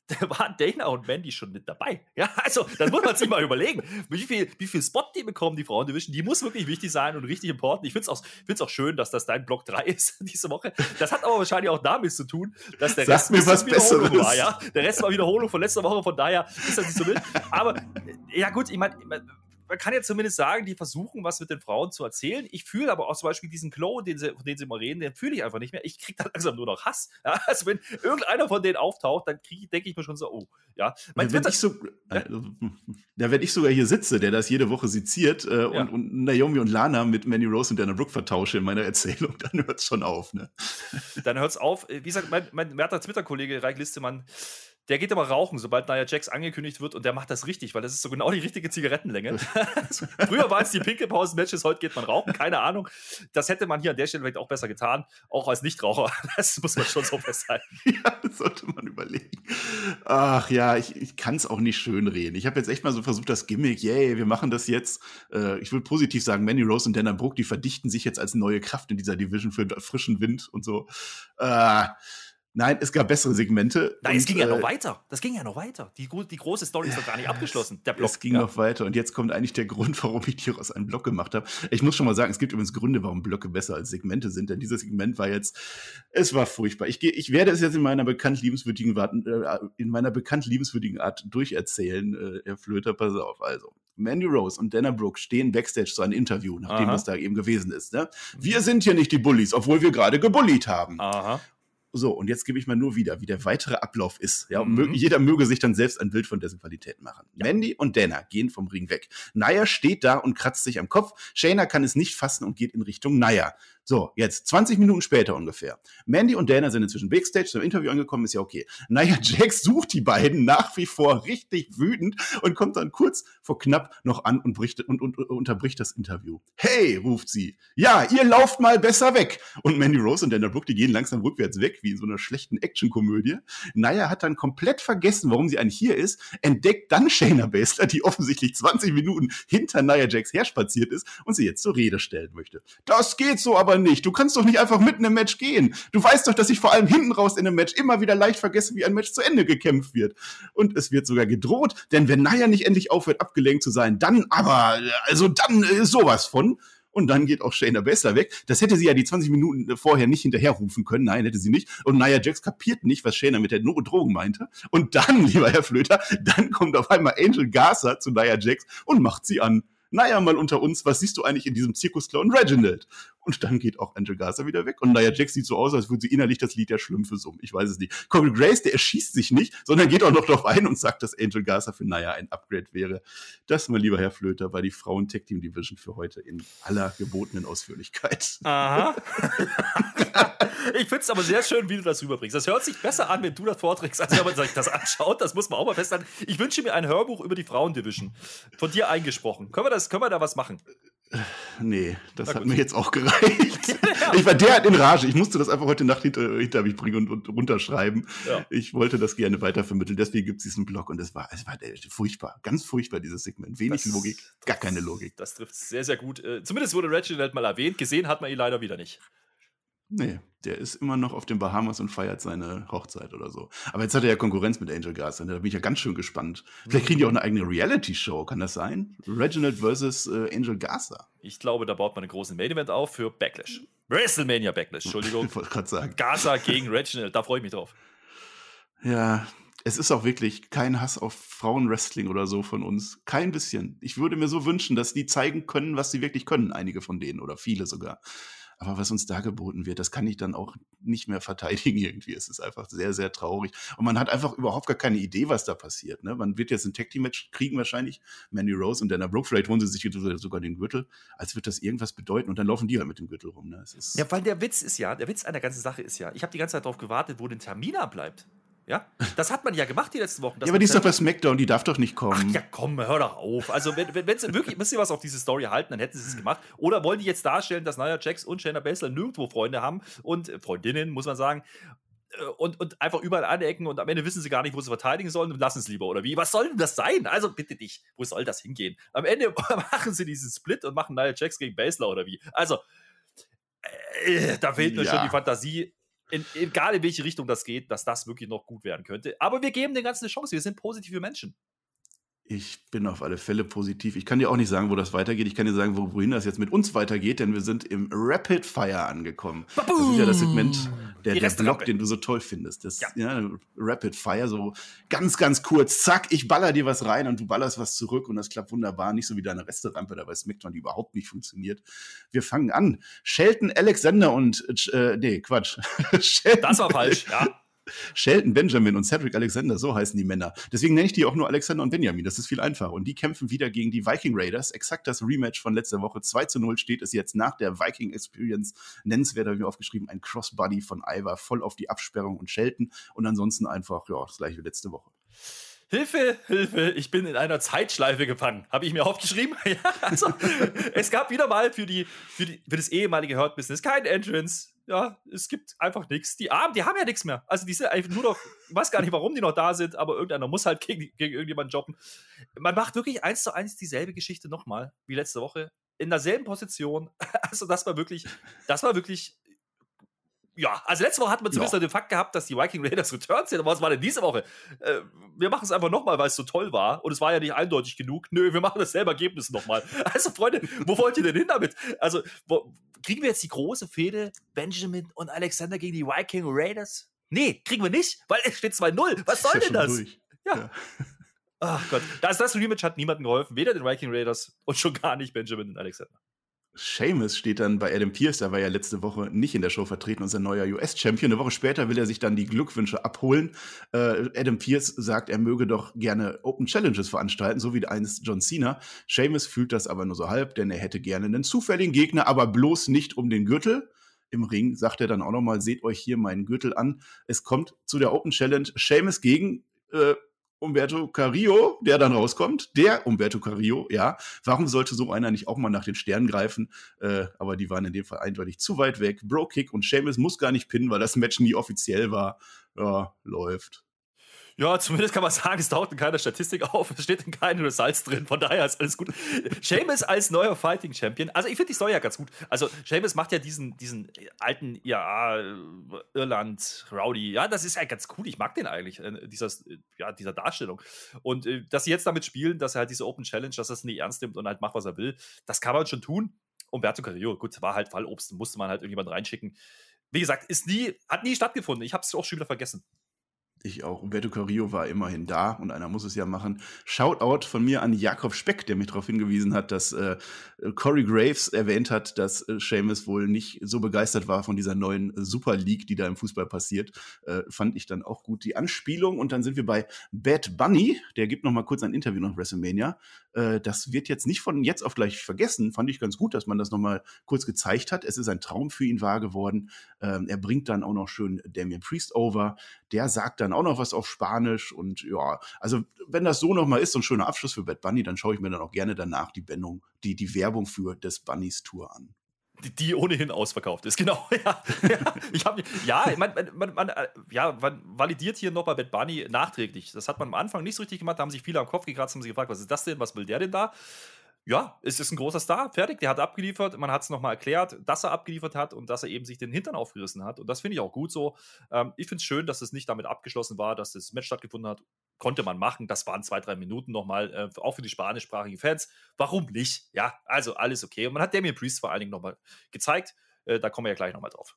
da waren Dana und Mandy schon mit dabei. Ja, also, das muss man sich mal überlegen. Wie viel, wie viel Spot die bekommen, die Frauendivision, die muss wirklich wichtig sein und richtig important. Ich finde es auch, find's auch schön, dass das dein Block 3 ist diese Woche. Das hat aber wahrscheinlich auch damit zu tun, dass der Sag Rest mir was Besseres. war, ja. Der Rest war Wiederholung von letzter Woche, von daher ist das nicht so wild. Aber äh, ja, gut, ich meine, man, kann ja zumindest sagen, die versuchen, was mit den Frauen zu erzählen. Ich fühle aber auch zum Beispiel diesen Glow, den sie, von dem sie mal reden, den fühle ich einfach nicht mehr. Ich kriege dann langsam nur noch Hass. Ja, also, wenn irgendeiner von denen auftaucht, dann denke ich mir schon so, oh, ja. Mein Ja, wenn, Twitter, ich so, äh, ja, wenn ich sogar hier sitze, der das jede Woche seziert äh, Ja. und, und Naomi und Lana mit Manny Rose und Dana Brooke vertausche in meiner Erzählung, dann hört es schon auf. Ne? dann hört's auf. Wie gesagt, mein, mein werter Twitter-Kollege Reich Listemann, der geht immer rauchen, sobald Nia Jax angekündigt wird und der macht das richtig, weil das ist so genau die richtige Zigarettenlänge. Früher waren es die Pinkelpausen-Matches, heute geht man rauchen, keine Ahnung. Das hätte man hier an der Stelle vielleicht auch besser getan, auch als Nichtraucher. Das muss man schon so festhalten. Ja, das sollte man überlegen. Ach ja, ich, ich kann es auch nicht schön reden. Ich habe jetzt echt mal so versucht, das Gimmick, yay, wir machen das jetzt. Äh, ich will positiv sagen, Manny Rose und Dana Brooke, die verdichten sich jetzt als neue Kraft in dieser Division für frischen Wind und so. Äh, nein, es gab bessere Segmente. Nein, es und, ging ja äh, noch weiter. Das ging ja noch weiter. Die, die große Story ist doch gar nicht abgeschlossen. Der Block. Es ging ja. noch weiter und jetzt kommt eigentlich der Grund, warum ich hieraus einen Block gemacht habe. Ich muss schon mal sagen, es gibt übrigens Gründe, warum Blöcke besser als Segmente sind, denn dieses Segment war jetzt, es war furchtbar. Ich, ich werde es jetzt in meiner bekannt liebenswürdigen, Art- äh, in meiner bekannt liebenswürdigen Art durcherzählen, äh, Herr Flöter, pass auf. Also, Mandy Rose und Dana Brooke stehen backstage zu einem Interview, nach dem, Aha. was da eben gewesen ist. Ne? Wir sind hier nicht die Bullies, obwohl wir gerade gebullied haben. Aha. So, und jetzt gebe ich mal nur wieder, wie der weitere Ablauf ist. Ja, Mhm. jeder möge sich dann selbst ein Bild von dessen Qualität machen. Mandy und Dana gehen vom Ring weg. Naya steht da und kratzt sich am Kopf. Shayna kann es nicht fassen und geht in Richtung Naya. So, jetzt 20 Minuten später ungefähr. Mandy und Dana sind inzwischen Backstage zum Interview angekommen, ist ja okay. Naja, Jax sucht die beiden nach wie vor richtig wütend und kommt dann kurz vor knapp noch an und, bricht, und, und, und unterbricht das Interview. Hey, ruft sie. Ja, ihr lauft mal besser weg. Und Mandy Rose und Dana Brooke, die gehen langsam rückwärts weg, wie in so einer schlechten Actionkomödie. Naya hat dann komplett vergessen, warum sie eigentlich hier ist, entdeckt dann Shayna Baszler, die offensichtlich 20 Minuten hinter Nia Jax herspaziert ist und sie jetzt zur Rede stellen möchte. Das geht so aber nicht. Du kannst doch nicht einfach mitten im Match gehen. Du weißt doch, dass ich vor allem hinten raus in einem Match immer wieder leicht vergesse, wie ein Match zu Ende gekämpft wird. Und es wird sogar gedroht, denn wenn Nia nicht endlich aufhört, abgelenkt zu sein, dann aber, also dann äh, sowas von. Und dann geht auch Shayna Baszler weg. Das hätte sie ja die 20 Minuten vorher nicht hinterherrufen können. Nein, hätte sie nicht. Und Nia Jax kapiert nicht, was Shayna mit der Drogen meinte. Und dann, lieber Herr Flöter, dann kommt auf einmal Angel Garza zu Nia Jax und macht sie an naja, mal unter uns, was siehst du eigentlich in diesem Zirkusclown Reginald? Und dann geht auch Angel Garza wieder weg. Und Nia Jax sieht so aus, als würde sie innerlich das Lied der Schlümpfe summen. Ich weiß es nicht. Corey Grace, der erschießt sich nicht, sondern geht auch noch darauf ein und sagt, dass Angel Garza für Nia ein Upgrade wäre. Das, mein lieber Herr Flöter, war die Frauen-Tech-Team-Division für heute in aller gebotenen Ausführlichkeit. Aha. ich finde es aber sehr schön, wie du das rüberbringst. Das hört sich besser an, wenn du das vorträgst, als wenn man sich das anschaut. Das muss man auch mal festhalten. Ich wünsche mir ein Hörbuch über die Frauen-Division. Von dir eingesprochen. Können wir, das, können wir da was machen? Nee, das hat mir jetzt auch gereicht. ja. Ich war derart in Rage. Ich musste das einfach heute Nacht hinter, hinter mich bringen und, und runterschreiben. Ja. Ich wollte das gerne weitervermitteln. Deswegen gibt es diesen Blog und es war, es war furchtbar. Ganz furchtbar, dieses Segment. Wenig das, Logik, gar keine Logik. Das trifft sehr, sehr gut. Äh, zumindest wurde Reginald mal erwähnt. Gesehen hat man ihn leider wieder nicht. Nee, der ist immer noch auf den Bahamas und feiert seine Hochzeit oder so. Aber jetzt hat er ja Konkurrenz mit Angel Garza. Ne? Da bin ich ja ganz schön gespannt. Vielleicht kriegen die auch eine eigene Reality-Show, kann das sein? Reginald versus äh, Angel Garza. Ich glaube, da baut man einen großen Main-Event auf für Backlash. WrestleMania Backlash, Entschuldigung. ich wollte gerade sagen. Garza gegen Reginald, da freue ich mich drauf. Ja, es ist auch wirklich kein Hass auf Frauenwrestling oder so von uns. Kein bisschen. Ich würde mir so wünschen, dass die zeigen können, was sie wirklich können, einige von denen oder viele sogar. Aber was uns da geboten wird, das kann ich dann auch nicht mehr verteidigen irgendwie. Es ist einfach sehr, sehr traurig. Und man hat einfach überhaupt gar keine Idee, was da passiert. Ne? Man wird jetzt ein Tag Team Match kriegen wahrscheinlich. Mandy Rose und Dana Brooke. Vielleicht holen sie sich sogar den Gürtel. Als wird das irgendwas bedeuten. Und dann laufen die halt mit dem Gürtel rum. Ne? ja, weil der Witz ist ja, der Witz an der ganzen Sache ist ja, ich habe die ganze Zeit darauf gewartet, wo denn Tamina bleibt. Ja, das hat man ja gemacht die letzten Wochen. Ja, aber die ist doch bei SmackDown, die darf doch nicht kommen. Ach ja, komm, hör doch auf. Also, wenn, wenn, wenn sie wirklich ein bisschen was auf diese Story halten, dann hätten sie es gemacht. Oder wollen die jetzt darstellen, dass Nia Jax und Shayna Baszler nirgendwo Freunde haben und äh, Freundinnen, muss man sagen, äh, und, und einfach überall anecken und am Ende wissen sie gar nicht, wo sie verteidigen sollen und lassen es lieber oder wie. Was soll denn das sein? Also bitte dich, wo soll das hingehen? Am Ende machen sie diesen Split und machen Nia Jax gegen Baszler oder wie. Also, äh, da fehlt mir ja. schon die Fantasie in, egal in welche Richtung das geht, dass das wirklich noch gut werden könnte. Aber wir geben den Ganzen eine Chance. Wir sind positive Menschen. Ich bin auf alle Fälle positiv. Ich kann dir auch nicht sagen, wo das weitergeht. Ich kann dir sagen, wohin das jetzt mit uns weitergeht, denn wir sind im Rapid Fire angekommen. Baboom! Das ist ja das Segment, der, der Block, den du so toll findest. Das, ja. ja. Rapid Fire, so ganz, ganz kurz. Zack, ich baller dir was rein und du ballerst was zurück und das klappt wunderbar. Nicht so wie deine Resterampe da bei SmackDown, die überhaupt nicht funktioniert. Wir fangen an. Shelton Alexander und, äh, nee, Quatsch. Das war falsch, ja. Shelton Benjamin und Cedric Alexander, so heißen die Männer. Deswegen nenne ich die auch nur Alexander und Benjamin. Das ist viel einfacher. Und die kämpfen wieder gegen die Viking Raiders. Exakt das Rematch von letzter Woche. 2 zu 0 steht es jetzt nach der Viking Experience. Nennenswert habe ich mir aufgeschrieben, ein Crossbody von Ivar voll auf die Absperrung und Shelton. Und ansonsten einfach, ja, das gleiche wie letzte Woche. Hilfe, Hilfe, ich bin in einer Zeitschleife gefangen. Habe ich mir aufgeschrieben? ja, also, es gab wieder mal für, die, für, die, für das ehemalige Hurt Business kein Entrance ja, es gibt einfach nichts. Die Armen, die haben ja nichts mehr. Also die sind einfach nur noch, ich weiß gar nicht, warum die noch da sind, aber irgendeiner muss halt gegen, gegen irgendjemanden jobben. Man macht wirklich eins zu eins dieselbe Geschichte nochmal, wie letzte Woche. In derselben Position. Also das war wirklich, das war wirklich ja, also letzte Woche hatten wir zumindest ja. den Fakt gehabt, dass die Viking Raiders Returns sind. Aber was war denn diese Woche? Äh, wir machen es einfach nochmal, weil es so toll war. Und es war ja nicht eindeutig genug. Nö, wir machen dasselbe Ergebnis nochmal. Also, Freunde, wo wollt ihr denn hin damit? Also, wo, kriegen wir jetzt die große Fehde Benjamin und Alexander gegen die Viking Raiders? Nee, kriegen wir nicht, weil es steht 2-0. Was soll denn das? Durch. Ja. ja. Ach Gott, das, das Rematch hat niemandem geholfen, weder den Viking Raiders und schon gar nicht Benjamin und Alexander. Seamus steht dann bei Adam Pierce, der war ja letzte Woche nicht in der Show vertreten, unser neuer US-Champion. Eine Woche später will er sich dann die Glückwünsche abholen. Äh, Adam Pierce sagt, er möge doch gerne Open Challenges veranstalten, so wie einst John Cena. Seamus fühlt das aber nur so halb, denn er hätte gerne einen zufälligen Gegner, aber bloß nicht um den Gürtel. Im Ring sagt er dann auch nochmal, seht euch hier meinen Gürtel an. Es kommt zu der Open Challenge Seamus gegen äh, Umberto Carrillo, der dann rauskommt. Der Umberto Carrillo, ja. Warum sollte so einer nicht auch mal nach den Sternen greifen? Äh, aber die waren in dem Fall eindeutig zu weit weg. Bro-Kick und Seamus muss gar nicht pinnen, weil das Match nie offiziell war. Ja, läuft. Ja, zumindest kann man sagen, es taucht in keiner Statistik auf, es steht in keinen Results drin, von daher ist alles gut. Seamus als neuer Fighting Champion, also ich finde die Story ja ganz gut. Also Seamus macht ja diesen, diesen alten, ja, Irland Rowdy, ja, das ist ja ganz cool, ich mag den eigentlich, äh, dieser, ja, dieser Darstellung. Und äh, dass sie jetzt damit spielen, dass er halt diese Open Challenge, dass er es nicht ernst nimmt und halt macht, was er will, das kann man schon tun. Umberto Carrillo, gut, war halt Fallobst, musste man halt irgendjemand reinschicken. Wie gesagt, ist nie, hat nie stattgefunden. Ich habe es auch schon wieder vergessen. Ich auch. Umberto Carrillo war immerhin da und einer muss es ja machen. Shoutout von mir an Jakob Speck, der mich darauf hingewiesen hat, dass äh, Corey Graves erwähnt hat, dass äh, Seamus wohl nicht so begeistert war von dieser neuen Super League, die da im Fußball passiert. Äh, fand ich dann auch gut die Anspielung. Und dann sind wir bei Bad Bunny. Der gibt noch mal kurz ein Interview nach WrestleMania. Äh, das wird jetzt nicht von jetzt auf gleich vergessen. Fand ich ganz gut, dass man das noch mal kurz gezeigt hat. Es ist ein Traum für ihn wahr geworden. Ähm, er bringt dann auch noch schön Damien Priest over. Der sagt dann auch noch was auf Spanisch und ja, also wenn das so nochmal ist, so ein schöner Abschluss für Bad Bunny, dann schaue ich mir dann auch gerne danach die, Bendung, die, die Werbung für des Bunnys Tour an. Die, ohnehin ausverkauft ist, genau. Ja, ja, ich hab, ja man, man, man, ja, man validiert hier noch bei Bad Bunny nachträglich. Das hat man am Anfang nicht so richtig gemacht, da haben sich viele am Kopf gekratzt, haben sich gefragt, was ist das denn, was will der denn da? ja, es ist ein großer Star, fertig, der hat abgeliefert. Man hat es nochmal erklärt, dass er abgeliefert hat und dass er eben sich den Hintern aufgerissen hat. Und das finde ich auch gut so. Ähm, ich finde es schön, dass es nicht damit abgeschlossen war, dass das Match stattgefunden hat. Konnte man machen. Das waren zwei, drei Minuten nochmal, äh, auch für die spanischsprachigen Fans. Warum nicht? Ja, also alles okay. Und man hat Damien Priest vor allen Dingen nochmal gezeigt. Äh, da kommen wir ja gleich nochmal drauf.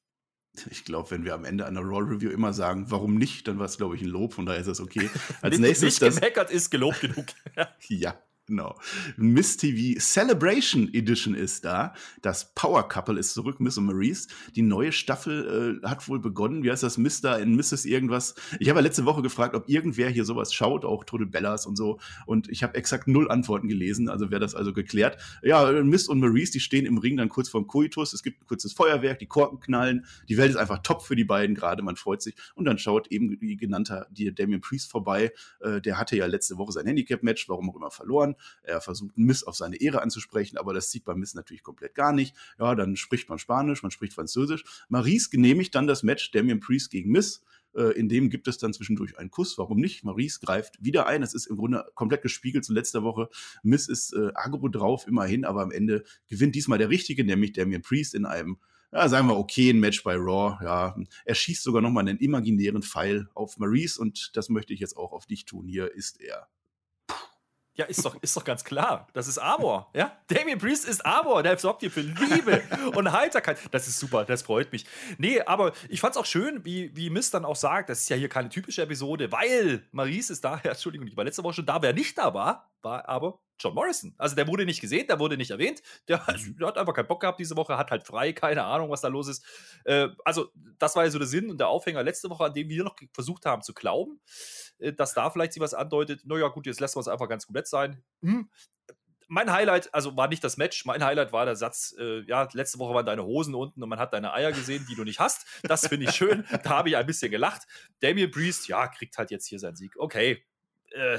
Ich glaube, wenn wir am Ende einer Raw Review immer sagen, warum nicht, dann war es, glaube ich, ein Lob. Von daher ist das okay. Als nicht, nächstes. Nicht gemeckert ist gelobt genug. ja. Genau. Miss TV Celebration Edition ist da. Das Power Couple ist zurück, Miss und Maurice. Die neue Staffel äh, hat wohl begonnen. Wie heißt das? Mr. in Mrs. irgendwas. Ich habe ja letzte Woche gefragt, ob irgendwer hier sowas schaut, auch Total Bellas und so. Und ich habe exakt null Antworten gelesen. Also wäre das also geklärt. Ja, Miss und Maurice, die stehen im Ring dann kurz vorm Koitus. Es gibt ein kurzes Feuerwerk, die Korken knallen. Die Welt ist einfach top für die beiden gerade. Man freut sich. Und dann schaut eben wie genannter die Damien Priest vorbei. Äh, der hatte ja letzte Woche sein Handicap-Match, warum auch immer verloren. Er versucht Miss auf seine Ehre anzusprechen, aber das sieht bei Miss natürlich komplett gar nicht. Ja, dann spricht man Spanisch, man spricht Französisch. Maurice genehmigt dann das Match Damien Priest gegen Miss. Äh, in dem gibt es dann zwischendurch einen Kuss. Warum nicht? Maurice greift wieder ein. Das ist im Grunde komplett gespiegelt zu letzter Woche. Miss ist äh, agro drauf, immerhin, aber am Ende gewinnt diesmal der Richtige, nämlich Damien Priest in einem ja, sagen wir, okay, ein Match bei Raw. Ja, er schießt sogar nochmal einen imaginären Pfeil auf Maurice und das möchte ich jetzt auch auf dich tun. Hier ist er. Ja, ist doch, ist doch ganz klar. Das ist Amor. Ja? Damien Priest ist Amor. Der sorgt dir für Liebe und Heiterkeit. Das ist super, das freut mich. Nee, aber ich fand es auch schön, wie, wie Miss dann auch sagt, das ist ja hier keine typische Episode, weil Maurice ist da. Ja, Entschuldigung, ich war letzte Woche schon da. Wer nicht da war, war aber John Morrison. Also der wurde nicht gesehen, der wurde nicht erwähnt. Der, der, hat einfach keinen Bock gehabt diese Woche, hat halt frei, keine Ahnung, was da los ist. Äh, also das war ja so der Sinn und der Aufhänger letzte Woche, an dem wir noch versucht haben zu glauben, äh, dass da vielleicht sich was andeutet. Naja, gut, jetzt lässt man es einfach ganz komplett sein. Hm. Mein Highlight, also war nicht das Match, mein Highlight war der Satz, äh, ja, letzte Woche waren deine Hosen unten und man hat deine Eier gesehen, die du nicht hast. Das finde ich schön. da habe ich ein bisschen gelacht. Damien Priest, ja, kriegt halt jetzt hier seinen Sieg. Okay, äh,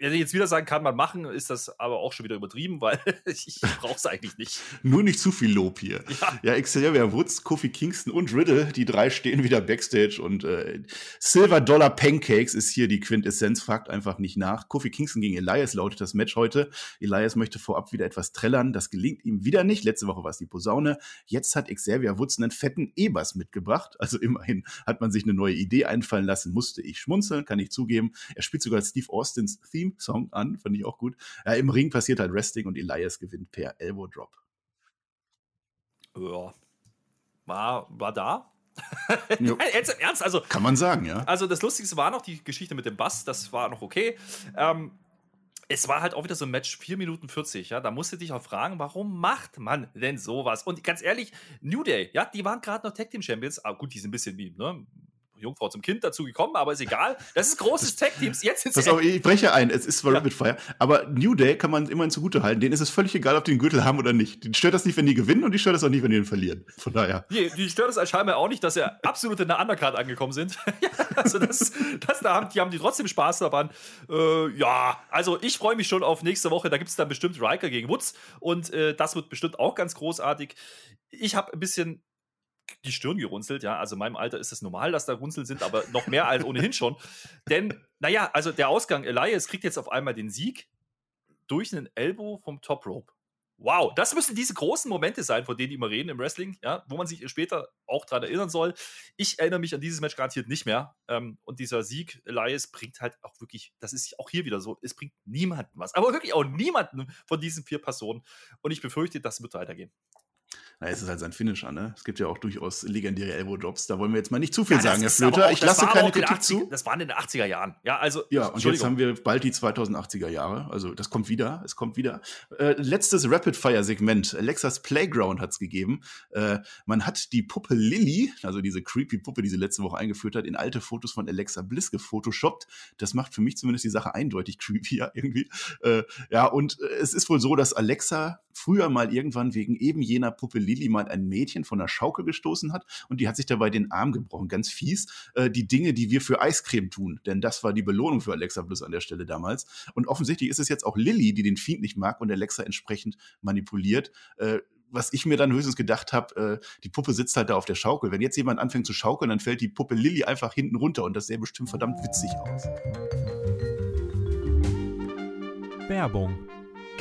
wenn ich jetzt wieder sagen kann, man machen, ist das aber auch schon wieder übertrieben, weil ich brauche es eigentlich nicht. Nur nicht zu viel Lob hier. Ja, ja Xavier Woods, Kofi Kingston und Riddle, die drei stehen wieder Backstage und äh, Silver Dollar Pancakes ist hier die Quintessenz, fragt einfach nicht nach. Kofi Kingston gegen Elias lautet das Match heute. Elias möchte vorab wieder etwas trällern, das gelingt ihm wieder nicht. Letzte Woche war es die Posaune. Jetzt hat Xavier Woods einen fetten Ebers mitgebracht. Also immerhin hat man sich eine neue Idee einfallen lassen, musste ich schmunzeln, kann ich zugeben. Er spielt sogar Steve Austins Theme Theme-Song an, fand ich auch gut. Ja, Im Ring passiert halt Wrestling und Elias gewinnt per Elbow Drop. Ja. War, war da? Jetzt im Ernst, also. Kann man sagen, ja. Also, das Lustigste war noch die Geschichte mit dem Bass, das war noch okay. Ähm, es war halt auch wieder so ein Match 4 Minuten 40, ja. Da musst du dich auch fragen, warum macht man denn sowas? Und ganz ehrlich, New Day, ja, die waren gerade noch Tag Team Champions. Ah, gut, die sind ein bisschen wie, ne? Jungfrau zum Kind dazu gekommen, aber ist egal. Das ist großes Tag-Teams. Jetzt ist auch, ich breche ein, es ist zwar ja. Rapid Fire, aber New Day kann man immerhin zugute halten. Denen ist es völlig egal, ob die den Gürtel haben oder nicht. Die stört das nicht, wenn die gewinnen und die stört das auch nicht, wenn die den verlieren. Von daher. Nee, die stört es scheinbar auch nicht, dass sie absolut in der Undercard angekommen sind. also das, das, da haben, die haben die trotzdem Spaß daran. Äh, ja, also ich freue mich schon auf nächste Woche. Da gibt es dann bestimmt Riker gegen Woods und äh, das wird bestimmt auch ganz großartig. Ich habe ein bisschen die Stirn gerunzelt, ja. Also in meinem Alter ist es normal, dass da Runzeln sind, aber noch mehr als ohnehin schon. Denn, naja, also der Ausgang, Elias kriegt jetzt auf einmal den Sieg durch einen Elbow vom Top Rope. Wow, das müssen diese großen Momente sein, von denen die immer reden im Wrestling, ja, wo man sich später auch daran erinnern soll. Ich erinnere mich an dieses Match garantiert nicht mehr. Ähm, und dieser Sieg, Elias, bringt halt auch wirklich, das ist auch hier wieder so, es bringt niemanden was, aber wirklich auch niemanden von diesen vier Personen. Und ich befürchte, das wird weitergehen. Na, es ist halt sein Finisher, ne? Es gibt ja auch durchaus legendäre Elbow-Drops. Da wollen wir jetzt mal nicht zu viel ja, sagen, Herr Flöter. ich lasse keine Kritik 80, zu. Das waren in den 80er Jahren. Ja, also. Ja, und jetzt haben wir bald die 2080er Jahre. Also, das kommt wieder. Es kommt wieder. Äh, letztes Rapid-Fire-Segment. Alexas Playground hat es gegeben. Äh, man hat die Puppe Lilly, also diese creepy Puppe, die sie letzte Woche eingeführt hat, in alte Fotos von Alexa Bliss gefotoshoppt. Das macht für mich zumindest die Sache eindeutig creepier irgendwie. Äh, ja, und äh, es ist wohl so, dass Alexa früher mal irgendwann wegen eben jener Puppe Lilly mal ein Mädchen von der Schaukel gestoßen hat und die hat sich dabei den Arm gebrochen. Ganz fies. Äh, die Dinge, die wir für Eiscreme tun, denn das war die Belohnung für Alexa Bliss an der Stelle damals. Und offensichtlich ist es jetzt auch Lilly, die den Fiend nicht mag und Alexa entsprechend manipuliert. Äh, was ich mir dann höchstens gedacht habe, äh, die Puppe sitzt halt da auf der Schaukel. Wenn jetzt jemand anfängt zu schaukeln, dann fällt die Puppe Lilly einfach hinten runter und das sähe bestimmt verdammt witzig aus. Werbung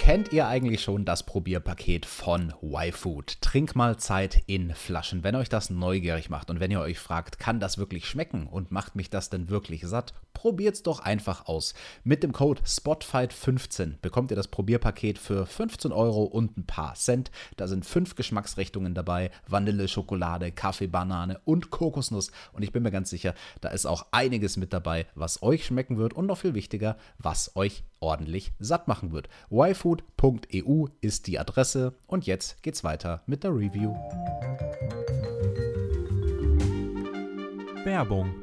Kennt ihr eigentlich schon das Probierpaket von YFood? Trinkmahlzeit in Flaschen. Wenn euch das neugierig macht und wenn ihr euch fragt, kann das wirklich schmecken und macht mich das denn wirklich satt? Probiert's doch einfach aus. Mit dem Code SPOTFIGHT15 bekommt ihr das Probierpaket für 15 Euro und ein paar Cent. Da sind fünf Geschmacksrichtungen dabei: Vanille, Schokolade, Kaffee, Banane und Kokosnuss. Und ich bin mir ganz sicher, da ist auch einiges mit dabei, was euch schmecken wird und noch viel wichtiger, was euch ordentlich satt machen wird. yfood.eu ist die Adresse und jetzt geht's weiter mit der Review. Werbung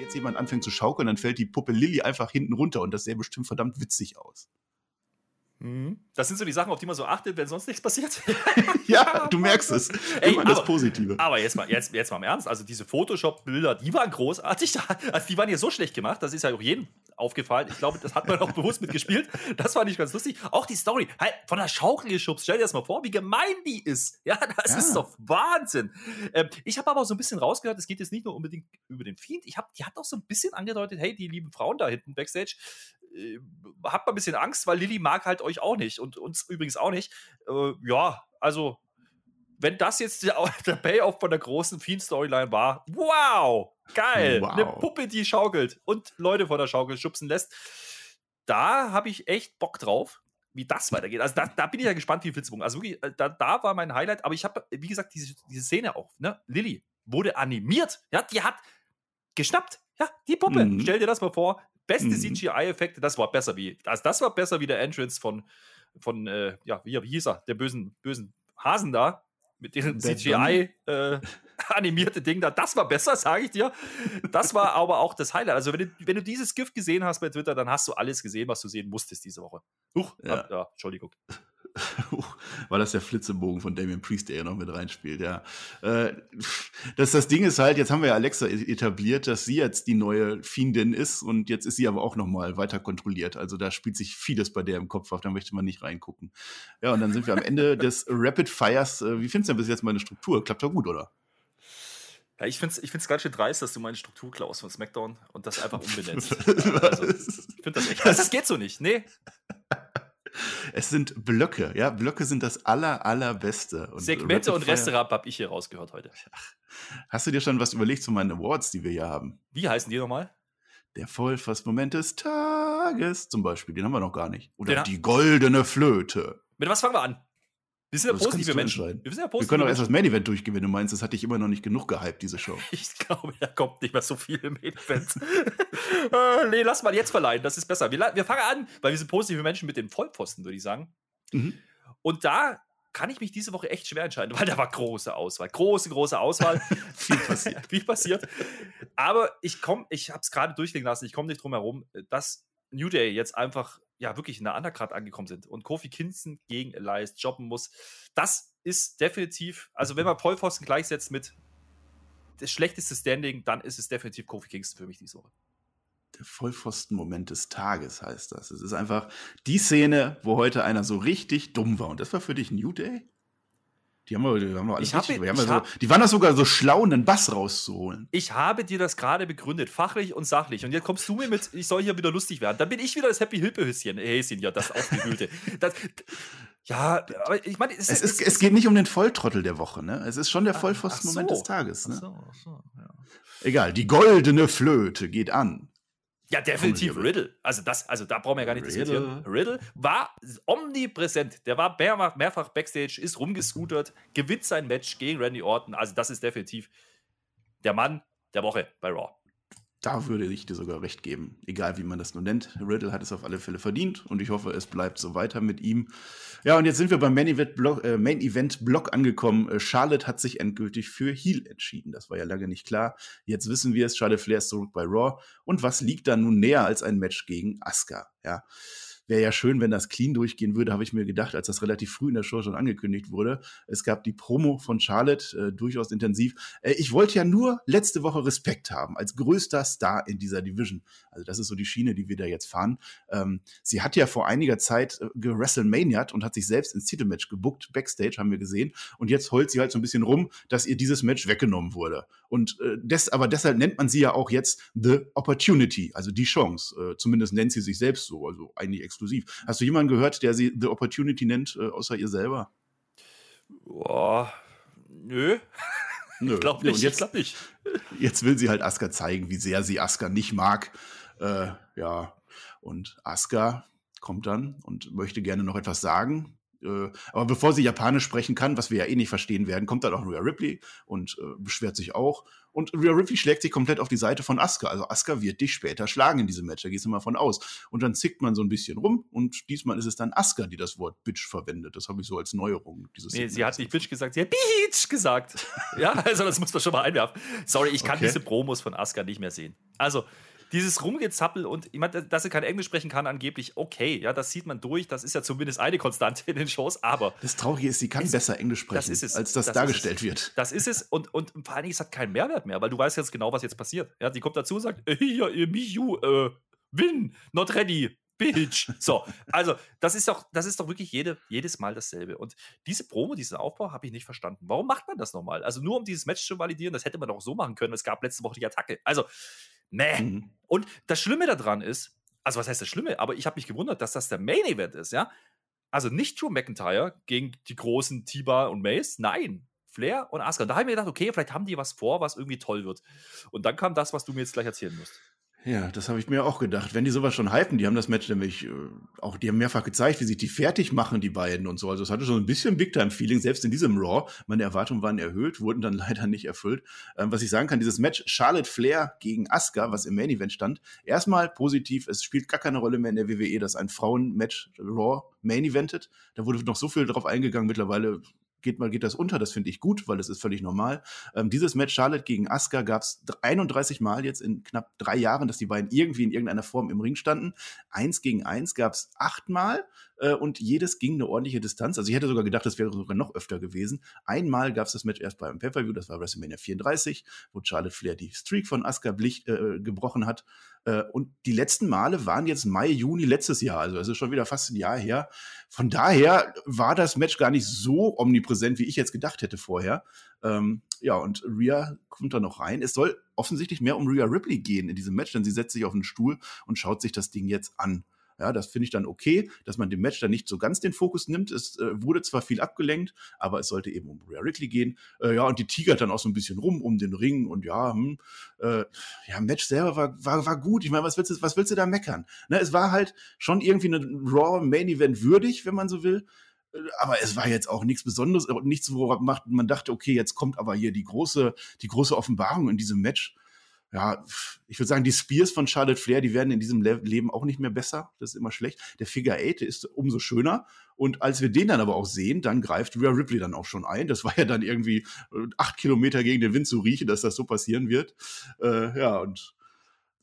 jetzt jemand anfängt zu schaukeln, dann fällt die Puppe Lilly einfach hinten runter und das sähe bestimmt verdammt witzig aus. Mhm. Das sind so die Sachen, auf die man so achtet, wenn sonst nichts passiert. ja, du merkst es. Ey, Immer aber, das Positive. Aber jetzt mal, jetzt, jetzt mal im Ernst. Also, diese Photoshop-Bilder, die waren großartig. Also, die waren ja so schlecht gemacht. Das ist ja auch jedem aufgefallen. Ich glaube, das hat man auch bewusst mitgespielt. Das war nicht ganz lustig. Auch die Story, halt von der Schaukel geschubst. Stell dir das mal vor, wie gemein die ist. Ja, das ja. ist doch Wahnsinn. Ähm, ich habe aber so ein bisschen rausgehört, es geht jetzt nicht nur unbedingt über den Fiend. Ich hab, die hat auch so ein bisschen angedeutet, hey, die lieben Frauen da hinten backstage, äh, habt mal ein bisschen Angst, weil Lilly mag halt euch auch nicht und uns übrigens auch nicht. Äh, ja, also wenn das jetzt der, der Payoff von der großen Fiend-Storyline war, wow, geil, wow. eine Puppe, die schaukelt und Leute von der Schaukel schubsen lässt, da habe ich echt Bock drauf, wie das weitergeht. Also da, da bin ich ja gespannt wie Flitzebogen. Also wirklich, äh, da, da war mein Highlight, aber ich habe, wie gesagt, diese, diese Szene auch, ne? Lilly wurde animiert, ja, die hat geschnappt, ja, die Puppe. Mhm. Stell dir das mal vor, Beste mhm. CGI-Effekte, das war besser wie, also das war besser wie der Entrance von, von äh, ja, wie, wie hieß er, der bösen, bösen Hasen da, mit diesem CGI äh, animierte Ding da, das war besser, sage ich dir. Das war aber auch das Highlight. Also, wenn du, wenn du dieses Gift gesehen hast bei Twitter, dann hast du alles gesehen, was du sehen musstest diese Woche. Huch, ja. ja Entschuldigung. War das der Flitzebogen von Damien Priest, der ja noch mit reinspielt, ja. Äh, das, das Ding ist halt, jetzt haben wir ja Alexa e-, etabliert, dass sie jetzt die neue Fiendin ist und jetzt ist sie aber auch noch mal weiter kontrolliert. Also da spielt sich vieles bei der im Kopf auf, da möchte man nicht reingucken. Ja, und dann sind wir am Ende des Rapid Fires. Äh, wie findest du denn bis jetzt meine Struktur? Klappt doch gut, oder? Ja, ich finde es ich find's ganz schön dreist, dass du meine Struktur klaust von SmackDown und das einfach umbenennst. also, ich finde das echt. Also, das geht so nicht. Nee. Es sind Blöcke, ja. Blöcke sind das aller, allerbeste. Und Segmente und Restaurant habe ich hier rausgehört heute. Hast du dir schon was überlegt zu meinen Awards, die wir hier haben? Wie heißen die nochmal? Der Vollfassmoment des Tages zum Beispiel, den haben wir noch gar nicht. Oder den die goldene Flöte. Mit was fangen wir an? Wir sind ja positive Menschen. Wir, sind ja positive wir können doch erst das Main Event durchgehen, wenn du meinst, das hat dich immer noch nicht genug gehypt, diese Show. Ich glaube, da kommt nicht mehr so viel im Main Event. äh, nee, lass mal jetzt verleihen, das ist besser. Wir, wir fangen an, weil wir sind positive Menschen mit dem Vollpfosten, würde ich sagen. Mhm. Und da kann ich mich diese Woche echt schwer entscheiden, weil da war große Auswahl. Große, große Auswahl. Viel passiert. Viel passiert. Aber ich komme, ich habe es gerade durchgehen lassen, ich komme nicht drum herum, dass New Day jetzt einfach ja wirklich in der Undercard angekommen sind und Kofi Kingston gegen Elias jobben muss. Das ist definitiv, also wenn man Vollpfosten gleichsetzt mit das schlechteste Standing, dann ist es definitiv Kofi Kingston für mich diese Woche der Vollpfosten-Moment des Tages heißt das. Es ist einfach die Szene, wo heute einer so richtig dumm war. Und das war für dich New Day? Die haben wir, die haben wir alles hab, richtig, haben wir so, die waren das sogar so schlau, einen Bass rauszuholen. Ich habe dir das gerade begründet, fachlich und sachlich. Und jetzt kommst du mir mit, ich soll hier wieder lustig werden. Dann bin ich wieder das Happy Hilpehüschen, Häschen, ja, das aufgewühlte. das, ja, aber ich meine, es, es, es, es, geht nicht um den Volltrottel der Woche, ne? Es ist schon der Vollpfosten-Moment so. des Tages, ne? Ach so, ach so, ja. Egal, die goldene Flöte geht an. Ja, definitiv Riddle. Also, das, also da brauchen wir gar nicht Riddle. diskutieren. Riddle war omnipräsent. Der war mehrfach, mehrfach Backstage, ist rumgescootert, gewinnt sein Match gegen Randy Orton. Also, das ist definitiv der Mann der Woche bei Raw. Da würde ich dir sogar recht geben. Egal wie man das nur nennt. Riddle hat es auf alle Fälle verdient und ich hoffe, es bleibt so weiter mit ihm. Ja, und jetzt sind wir beim Main Event Block, äh, Main Event Block angekommen. Äh, Charlotte hat sich endgültig für Heel entschieden. Das war ja lange nicht klar. Jetzt wissen wir es. Charlotte Flair ist zurück bei Raw. Und was liegt da nun näher als ein Match gegen Asuka? Ja wäre ja schön, wenn das clean durchgehen würde, habe ich mir gedacht, als das relativ früh in der Show schon angekündigt wurde. Es gab die Promo von Charlotte, äh, durchaus intensiv. Äh, ich wollte ja nur letzte Woche Respekt haben, als größter Star in dieser Division. Also das ist so die Schiene, die wir da jetzt fahren. Ähm, sie hat ja vor einiger Zeit äh, gewrestlemaniat und hat sich selbst ins Titelmatch gebuckt, Backstage haben wir gesehen. Und jetzt heult sie halt so ein bisschen rum, dass ihr dieses Match weggenommen wurde. Und äh, des, aber deshalb nennt man sie ja auch jetzt The Opportunity, also die Chance. Äh, zumindest nennt sie sich selbst so, also eigentlich exklusiv. Hast du jemanden gehört, der sie The Opportunity nennt, äh, außer ihr selber? Boah, nö. Nö. Ich glaube nicht. Und jetzt, nicht. jetzt will sie halt Asuka zeigen, wie sehr sie Asuka nicht mag. Äh, ja, und Asuka kommt dann und möchte gerne noch etwas sagen. Äh, aber bevor sie Japanisch sprechen kann, was wir ja eh nicht verstehen werden, kommt dann auch Rhea Ripley und äh, beschwert sich auch. Und Rhea Ripley schlägt sich komplett auf die Seite von Asuka. Also Asuka wird dich später schlagen in diesem Match, da gehst du mal von aus. Und dann zickt man so ein bisschen rum und diesmal ist es dann Asuka, die das Wort Bitch verwendet. Das habe ich so als Neuerung. Dieses nee, sie hat nicht Bitch gesagt, sie hat Bitch gesagt. ja, also das muss man schon mal einwerfen. Sorry, ich kann okay. diese Promos von Asuka nicht mehr sehen. Also, dieses Rumgezappel und ich meine, dass sie kein Englisch sprechen kann, angeblich okay, ja, das sieht man durch, das ist ja zumindest eine Konstante in den Shows, aber. Das Traurige ist, sie kann es, besser Englisch sprechen, das ist es, als das, das dargestellt wird. Das ist es und, und vor allen Dingen, es hat keinen Mehrwert mehr, weil du weißt jetzt genau, was jetzt passiert. Ja, die kommt dazu und sagt, äh, hier, äh, Miyu, äh, win, not ready, Bitch. So, also das ist doch, das ist doch wirklich jede, jedes Mal dasselbe. Und diese Promo, diesen Aufbau, habe ich nicht verstanden. Warum macht man das nochmal? Also nur um dieses Match zu validieren, das hätte man doch so machen können. Es gab letzte Woche die Attacke. Also Nee. Mhm. Und das Schlimme daran ist, also was heißt das Schlimme? Aber ich habe mich gewundert, dass das der Main Event ist, ja? Also nicht Drew McIntyre gegen die großen Tiba und Mace, nein. Flair und Asuka. Und da habe ich mir gedacht, okay, vielleicht haben die was vor, was irgendwie toll wird. Und dann kam das, was du mir jetzt gleich erzählen musst. Ja, das habe ich mir auch gedacht. Wenn die sowas schon hypen, die haben das Match nämlich äh, auch, die haben mehrfach gezeigt, wie sich die fertig machen, die beiden und so. Also es hatte schon ein bisschen Big-Time-Feeling, selbst in diesem Raw. Meine Erwartungen waren erhöht, wurden dann leider nicht erfüllt. Ähm, was ich sagen kann, dieses Match Charlotte Flair gegen Asuka, was im Main-Event stand, erstmal positiv, es spielt gar keine Rolle mehr in der WWE, dass ein Frauen-Match Raw Main-Eventet. Da wurde noch so viel drauf eingegangen, mittlerweile geht mal geht das unter. Das finde ich gut, weil das ist völlig normal. Ähm, dieses Match Charlotte gegen Asuka gab es 31 Mal jetzt in knapp drei Jahren, dass die beiden irgendwie in irgendeiner Form im Ring standen. Eins gegen eins gab es achtmal äh, und jedes ging eine ordentliche Distanz. Also ich hätte sogar gedacht, das wäre sogar noch öfter gewesen. Einmal gab es das Match erst beim Pay-Per-View, das war WrestleMania 34, wo Charlotte Flair die Streak von Asuka Blich, äh, gebrochen hat. Äh, und die letzten Male waren jetzt Mai, Juni letztes Jahr. Also es ist schon wieder fast ein Jahr her. Von daher war das Match gar nicht so omnipräsent, wie ich jetzt gedacht hätte vorher. Ähm, ja, und Rhea kommt da noch rein. Es soll offensichtlich mehr um Rhea Ripley gehen in diesem Match, denn sie setzt sich auf den Stuhl und schaut sich das Ding jetzt an. Ja, das finde ich dann okay, dass man dem Match dann nicht so ganz den Fokus nimmt. Es äh, wurde zwar viel abgelenkt, aber es sollte eben um Rhea Ripley gehen. Äh, ja, und die tigert dann auch so ein bisschen rum um den Ring und ja, hm, äh, ja, Match selber war, war, war gut. Ich meine, was willst du, was willst du da meckern? Ne, es war halt schon irgendwie eine Raw Main Event würdig, wenn man so will. aber es war jetzt auch nichts Besonderes, nichts, worauf man dachte, okay, jetzt kommt aber hier die große, die große Offenbarung in diesem Match. Ja, ich würde sagen, die Spears von Charlotte Flair, die werden in diesem Le Leben auch nicht mehr besser. Das ist immer schlecht. Der Figure Eight ist umso schöner. Und als wir den dann aber auch sehen, dann greift Rhea Ripley dann auch schon ein. Das war ja dann irgendwie äh, acht Kilometer gegen den Wind zu riechen, dass das so passieren wird. Äh, ja, und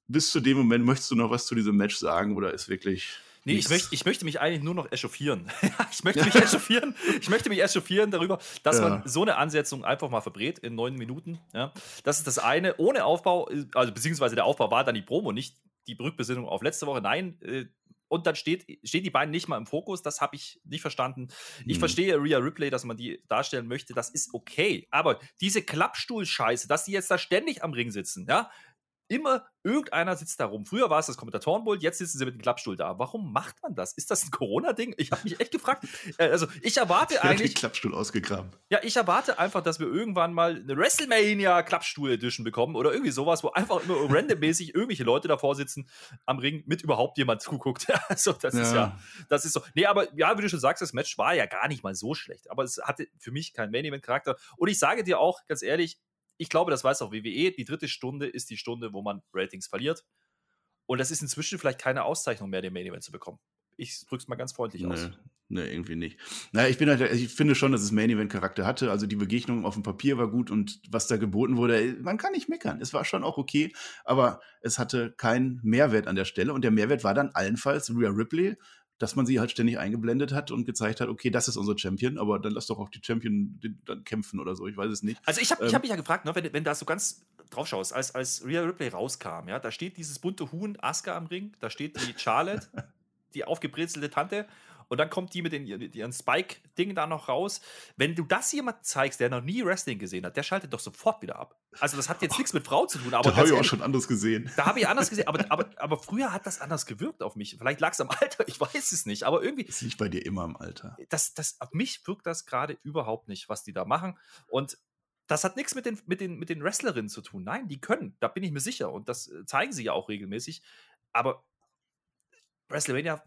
bis zu dem Moment möchtest du noch was zu diesem Match sagen oder ist wirklich Nee, ich möchte, ich möchte mich eigentlich nur noch echauffieren. ich möchte mich echauffieren. Ich möchte mich echauffieren darüber, dass ja. man so eine Ansetzung einfach mal verbrät in neun Minuten. Ja. Das ist das eine. Ohne Aufbau, also beziehungsweise der Aufbau war dann die Promo, nicht die Rückbesinnung auf letzte Woche. Nein, äh, und dann steht, stehen die beiden nicht mal im Fokus. Das habe ich nicht verstanden. Ich hm. verstehe Rhea Ripley, dass man die darstellen möchte. Das ist okay. Aber diese Klappstuhl-Scheiße, dass die jetzt da ständig am Ring sitzen, ja, immer irgendeiner sitzt da rum. Früher war es das Kommentatorenbowl, jetzt sitzen sie mit dem Klappstuhl da. Warum macht man das? Ist das ein Corona-Ding? Ich habe mich echt gefragt. Äh, also, ich erwarte ich eigentlich. Den Klappstuhl ausgegraben. Ja, ich erwarte einfach, dass wir irgendwann mal eine WrestleMania Klappstuhl-Edition bekommen oder irgendwie sowas, wo einfach immer randommäßig irgendwelche Leute davor sitzen am Ring, mit überhaupt jemand zuguckt. also, das ja. ist ja, das ist so. Nee, aber ja, wie du schon sagst, das Match war ja gar nicht mal so schlecht. Aber es hatte für mich keinen Main-Event-Charakter. Und ich sage dir auch ganz ehrlich, ich glaube, das weiß auch WWE, die dritte Stunde ist die Stunde, wo man Ratings verliert. Und das ist inzwischen vielleicht keine Auszeichnung mehr, den Main Event zu bekommen. Ich drück's mal ganz freundlich nee, aus. Nee, irgendwie nicht. Naja, ich bin halt, ich finde schon, dass es Main Event Charakter hatte. Also die Begegnung auf dem Papier war gut und was da geboten wurde, man kann nicht meckern. Es war schon auch okay, aber es hatte keinen Mehrwert an der Stelle. Und der Mehrwert war dann allenfalls Rhea Ripley dass man sie halt ständig eingeblendet hat und gezeigt hat, okay, das ist unser Champion, aber dann lass doch auch die Champion dann kämpfen oder so, ich weiß es nicht. Also ich habe ähm, hab mich ja gefragt, ne, wenn, wenn da so ganz drauf schaust, als, als Rhea Ripley rauskam, ja, da steht dieses bunte Huhn Asuka am Ring, da steht die Charlotte, die aufgebrezelte Tante und dann kommt die mit den, ihren Spike-Ding da noch raus. Wenn du das jemand zeigst, der noch nie Wrestling gesehen hat, der schaltet doch sofort wieder ab. Also das hat jetzt nichts mit Frau zu tun. Aber da habe ich auch schon anders gesehen. Da habe ich anders gesehen, aber, aber, aber früher hat das anders gewirkt auf mich. Vielleicht lag es am Alter, ich weiß es nicht, aber irgendwie. Es liegt bei dir immer am Alter. Das, das, auf mich wirkt das gerade überhaupt nicht, was die da machen. Und das hat nichts mit den, mit, den, mit den Wrestlerinnen zu tun. Nein, die können, da bin ich mir sicher. Und das äh, zeigen sie ja auch regelmäßig. Aber WrestleMania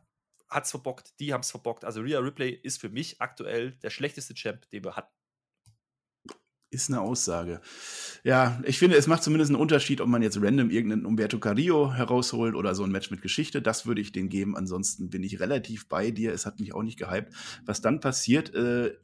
hat es verbockt, die haben es verbockt. Also Rhea Ripley ist für mich aktuell der schlechteste Champ, den wir hatten. Ist eine Aussage. Ja, ich finde, es macht zumindest einen Unterschied, ob man jetzt random irgendeinen Umberto Carrillo herausholt oder so ein Match mit Geschichte. Das würde ich den geben. Ansonsten bin ich relativ bei dir. Es hat mich auch nicht gehypt. Was dann passiert, äh,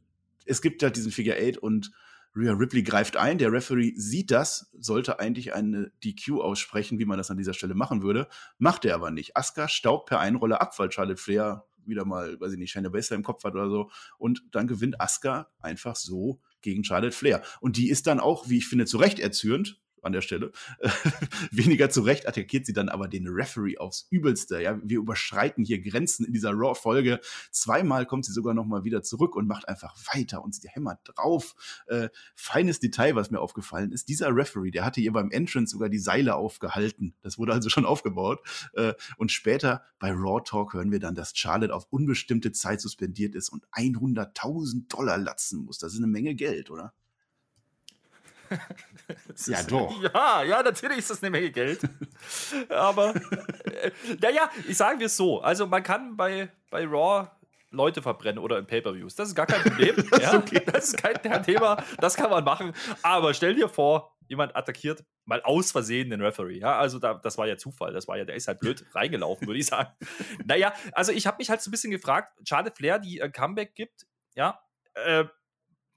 es gibt halt diesen Figure Eight und Rhea Ripley greift ein, der Referee sieht das, sollte eigentlich eine DQ aussprechen, wie man das an dieser Stelle machen würde, macht er aber nicht. Asuka staubt per Einrolle ab, weil Charlotte Flair wieder mal, weiß ich nicht, Shayna Baszler im Kopf hat oder so und dann gewinnt Asuka einfach so gegen Charlotte Flair. Und die ist dann auch, wie ich finde, zu Recht erzürnt, an der Stelle. Weniger zurecht attackiert sie dann aber den Referee aufs Übelste. Ja, wir überschreiten hier Grenzen in dieser Raw-Folge. Zweimal kommt sie sogar noch mal wieder zurück und macht einfach weiter und sie hämmert drauf. Äh, feines Detail, was mir aufgefallen ist: Dieser Referee, der hatte ihr beim Entrance sogar die Seile aufgehalten. Das wurde also schon aufgebaut. Äh, und später bei Raw Talk hören wir dann, dass Charlotte auf unbestimmte Zeit suspendiert ist und 100.000 Dollar latzen muss. Das ist eine Menge Geld, oder? Ja, ist, doch. Ja, ja, natürlich ist das eine Menge Geld. Aber, äh, naja, ich sage wir es so. Also, man kann bei, bei Raw Leute verbrennen oder in Pay-Per-Views. Das ist gar kein Problem. ja, okay. Das ist kein, kein Thema. Das kann man machen. Aber stell dir vor, jemand attackiert mal aus Versehen den Referee. Ja, also da, das war ja Zufall. Das war ja, der ist halt blöd reingelaufen, würde ich sagen. Naja, also ich habe mich halt so ein bisschen gefragt, Schade Flair, die ein Comeback gibt, ja, äh,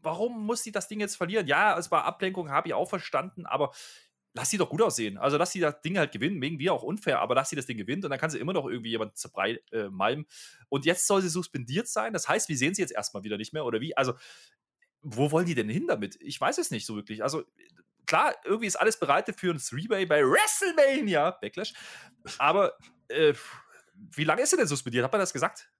warum muss sie das Ding jetzt verlieren? Ja, es war Ablenkung, habe ich auch verstanden, aber lass sie doch gut aussehen. Also lass sie das Ding halt gewinnen, wegen wir auch unfair, aber lass sie das Ding gewinnen und dann kann sie immer noch irgendwie jemand zerbrei äh. Und jetzt soll sie suspendiert sein. Das heißt, wir sehen sie jetzt erstmal wieder nicht mehr oder wie? Also, wo wollen die denn hin damit? Ich weiß es nicht so wirklich. Also, klar, irgendwie ist alles bereitet für ein Three-Way bei WrestleMania, Backlash. Aber äh, wie lange ist sie denn suspendiert? Hat man das gesagt?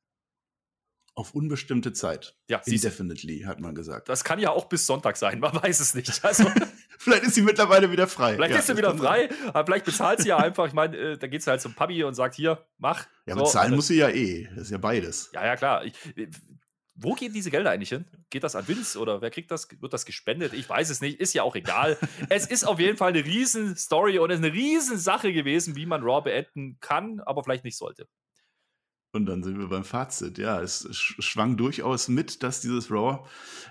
Auf unbestimmte Zeit. Ja, Indefinitely, hat man gesagt. Das kann ja auch bis Sonntag sein, man weiß es nicht. Also, vielleicht ist sie mittlerweile wieder frei. Vielleicht ja, ist sie wieder frei, aber vielleicht bezahlt sie ja einfach. Ich meine, äh, da geht sie halt zum Papi und sagt: Hier, mach. Ja, so, bezahlen muss sie ja eh. Das ist ja beides. Ja, ja, klar. Ich, wo gehen diese Gelder eigentlich hin? Geht das an Vince oder wer kriegt das? Wird das gespendet? Ich weiß es nicht, ist ja auch egal. es ist auf jeden Fall eine riesen Story und es ist eine riesen Sache gewesen, wie man Raw beenden kann, aber vielleicht nicht sollte. Und dann sind wir beim Fazit. Ja, es schwang durchaus mit, dass dieses Raw.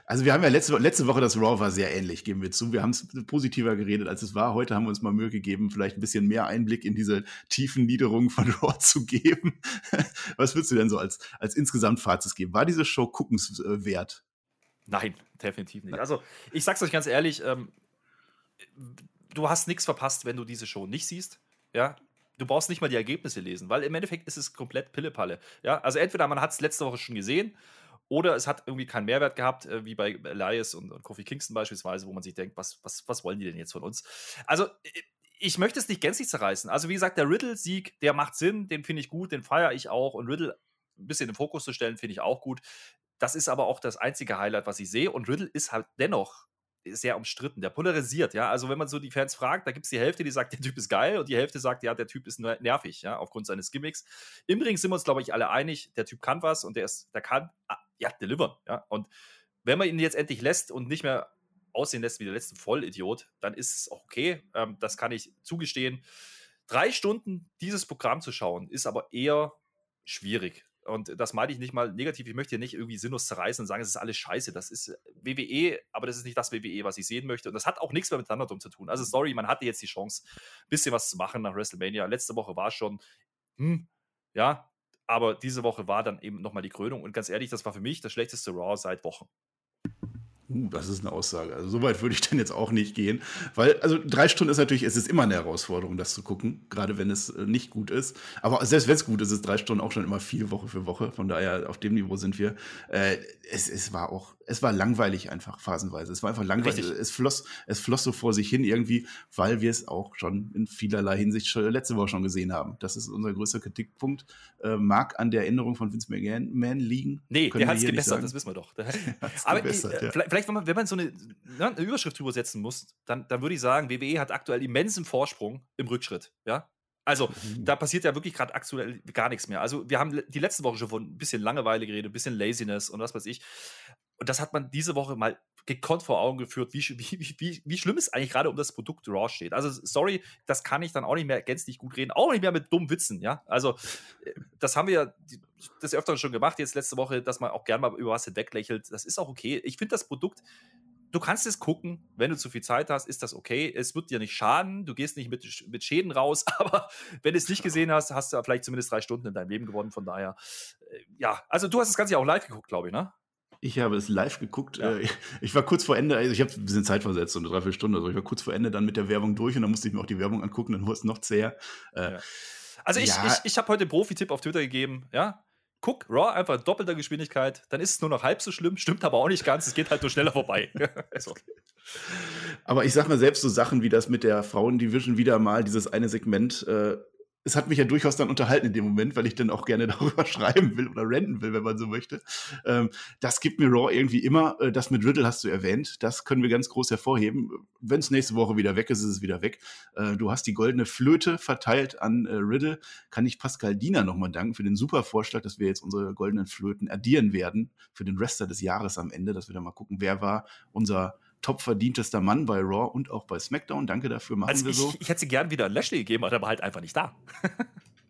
Also, wir haben ja letzte, letzte Woche das Raw war sehr ähnlich, geben wir zu. Wir haben es positiver geredet, als es war. Heute haben wir uns mal Mühe gegeben, vielleicht ein bisschen mehr Einblick in diese tiefen Niederungen von Raw zu geben. Was würdest du denn so als, als insgesamt Fazit geben? War diese Show guckenswert? Nein, definitiv nicht. Also, ich sag's euch ganz ehrlich, ähm, du hast nichts verpasst, wenn du diese Show nicht siehst. Ja, du brauchst nicht mal die Ergebnisse lesen, weil im Endeffekt ist es komplett Pillepalle. Ja, also entweder man hat es letzte Woche schon gesehen oder es hat irgendwie keinen Mehrwert gehabt, äh, wie bei Elias und, und Kofi Kingston beispielsweise, wo man sich denkt, was, was, was wollen die denn jetzt von uns? Also, ich möchte es nicht gänzlich zerreißen. Also, wie gesagt, der Riddle-Sieg, der macht Sinn, den finde ich gut, den feiere ich auch. Und Riddle ein bisschen im Fokus zu stellen, finde ich auch gut. Das ist aber auch das einzige Highlight, was ich sehe. Und Riddle ist halt dennoch sehr umstritten. Der polarisiert, ja. Also, wenn man so die Fans fragt, da gibt es die Hälfte, die sagt, der Typ ist geil und die Hälfte sagt, ja, der Typ ist nervig, ja, aufgrund seines Gimmicks. Im Ring sind wir uns, glaube ich, alle einig, der Typ kann was und der ist, der kann, ah, ja, delivern, ja. Und wenn man ihn jetzt endlich lässt und nicht mehr aussehen lässt wie der letzte Vollidiot, dann ist es auch okay. Ähm, das kann ich zugestehen. Drei Stunden dieses Programm zu schauen, ist aber eher schwierig. Und das meine ich nicht mal negativ. Ich möchte hier nicht irgendwie sinnlos zerreißen und sagen, es ist alles scheiße. Das ist äh, WWE, aber das ist nicht das WWE, was ich sehen möchte. Und das hat auch nichts mehr mit Thunderdome zu tun. Also, sorry, man hatte jetzt die Chance, ein bisschen was zu machen nach WrestleMania. Letzte Woche war schon, hm, ja, aber diese Woche war dann eben nochmal die Krönung. Und ganz ehrlich, das war für mich das schlechteste Raw seit Wochen. Uh, das ist eine Aussage. Also so weit würde ich dann jetzt auch nicht gehen. Weil, also drei Stunden ist natürlich, es ist immer eine Herausforderung, das zu gucken, gerade wenn es äh, nicht gut ist. Aber selbst wenn es gut ist, ist drei Stunden auch schon immer viel Woche für Woche. Von daher, auf dem Niveau sind wir. Äh, es, es war auch, es war langweilig einfach, phasenweise. Es war einfach langweilig. Es floss, es floss so vor sich hin irgendwie, weil wir es auch schon in vielerlei Hinsicht schon, letzte Woche schon gesehen haben. Das ist unser größter Kritikpunkt. Äh, mag an der Erinnerung von Vince McMahon liegen. Nee, der hat es gebessert, das wissen wir doch. Aber gebessert, äh, ja. vielleicht, wenn man, wenn man so eine, ne, eine Überschrift drüber setzen muss, dann, dann würde ich sagen, WWE hat aktuell immensen Vorsprung im Rückschritt. Ja, also, mhm. da passiert ja wirklich gerade aktuell gar nichts mehr. Also, wir haben die letzte Woche schon von ein bisschen Langeweile geredet, ein bisschen Laziness und was weiß ich. Und das hat man diese Woche mal gekonnt vor Augen geführt, wie, wie, wie, wie schlimm es eigentlich gerade um das Produkt Raw steht. Also, sorry, das kann ich dann auch nicht mehr gänzlich gut reden, auch nicht mehr mit dummen Witzen, ja. Also, äh, das haben wir ja des Öfteren schon gemacht, jetzt letzte Woche, dass man auch gerne mal über was hinweglächelt. Das ist auch okay. Ich finde das Produkt du kannst es gucken, wenn du zu viel Zeit hast, ist das okay. Es wird dir nicht schaden, du gehst nicht mit, mit Schäden raus, aber wenn du es nicht gesehen hast, hast du vielleicht zumindest drei Stunden in deinem Leben gewonnen. Von daher, äh, ja, also du hast das Ganze ja auch live geguckt, glaube ich, ne? Ich habe es live geguckt. Ja. Äh, ich war kurz vor Ende, also ich habe ein bisschen Zeit versetzt, so eine Dreiviertelstunde. Also ich war kurz vor Ende dann mit der Werbung durch und dann musste ich mir auch die Werbung angucken, dann wurde es noch zäher. Äh, ja. Also ich, ja. ich, ich habe heute einen Profi-Tipp auf Twitter gegeben, ja guck Raw einfach in doppelter Geschwindigkeit, dann ist es nur noch halb so schlimm, stimmt aber auch nicht ganz, es geht halt nur schneller vorbei. so. Aber ich sag mal selbst so Sachen wie das mit der Frauendivision wieder mal, dieses eine Segment, äh, es hat mich ja durchaus dann unterhalten in dem Moment, weil ich dann auch gerne darüber schreiben will oder renten will, wenn man so möchte. Ähm, das gibt mir Raw irgendwie immer. Äh, das mit Riddle hast du erwähnt. Das können wir ganz groß hervorheben. Wenn es nächste Woche wieder weg ist, ist es wieder weg. Äh, du hast die goldene Flöte verteilt an äh, Riddle. Kann ich Pascal Diener nochmal danken für den super Vorschlag, dass wir jetzt unsere goldenen Flöten addieren werden für den Rest des Jahres am Ende, dass wir dann mal gucken, wer war unser top verdientester Mann bei Raw und auch bei SmackDown. Danke dafür, machen also wir ich, so. Ich hätte sie gern wieder an Lashley gegeben, aber der war halt einfach nicht da.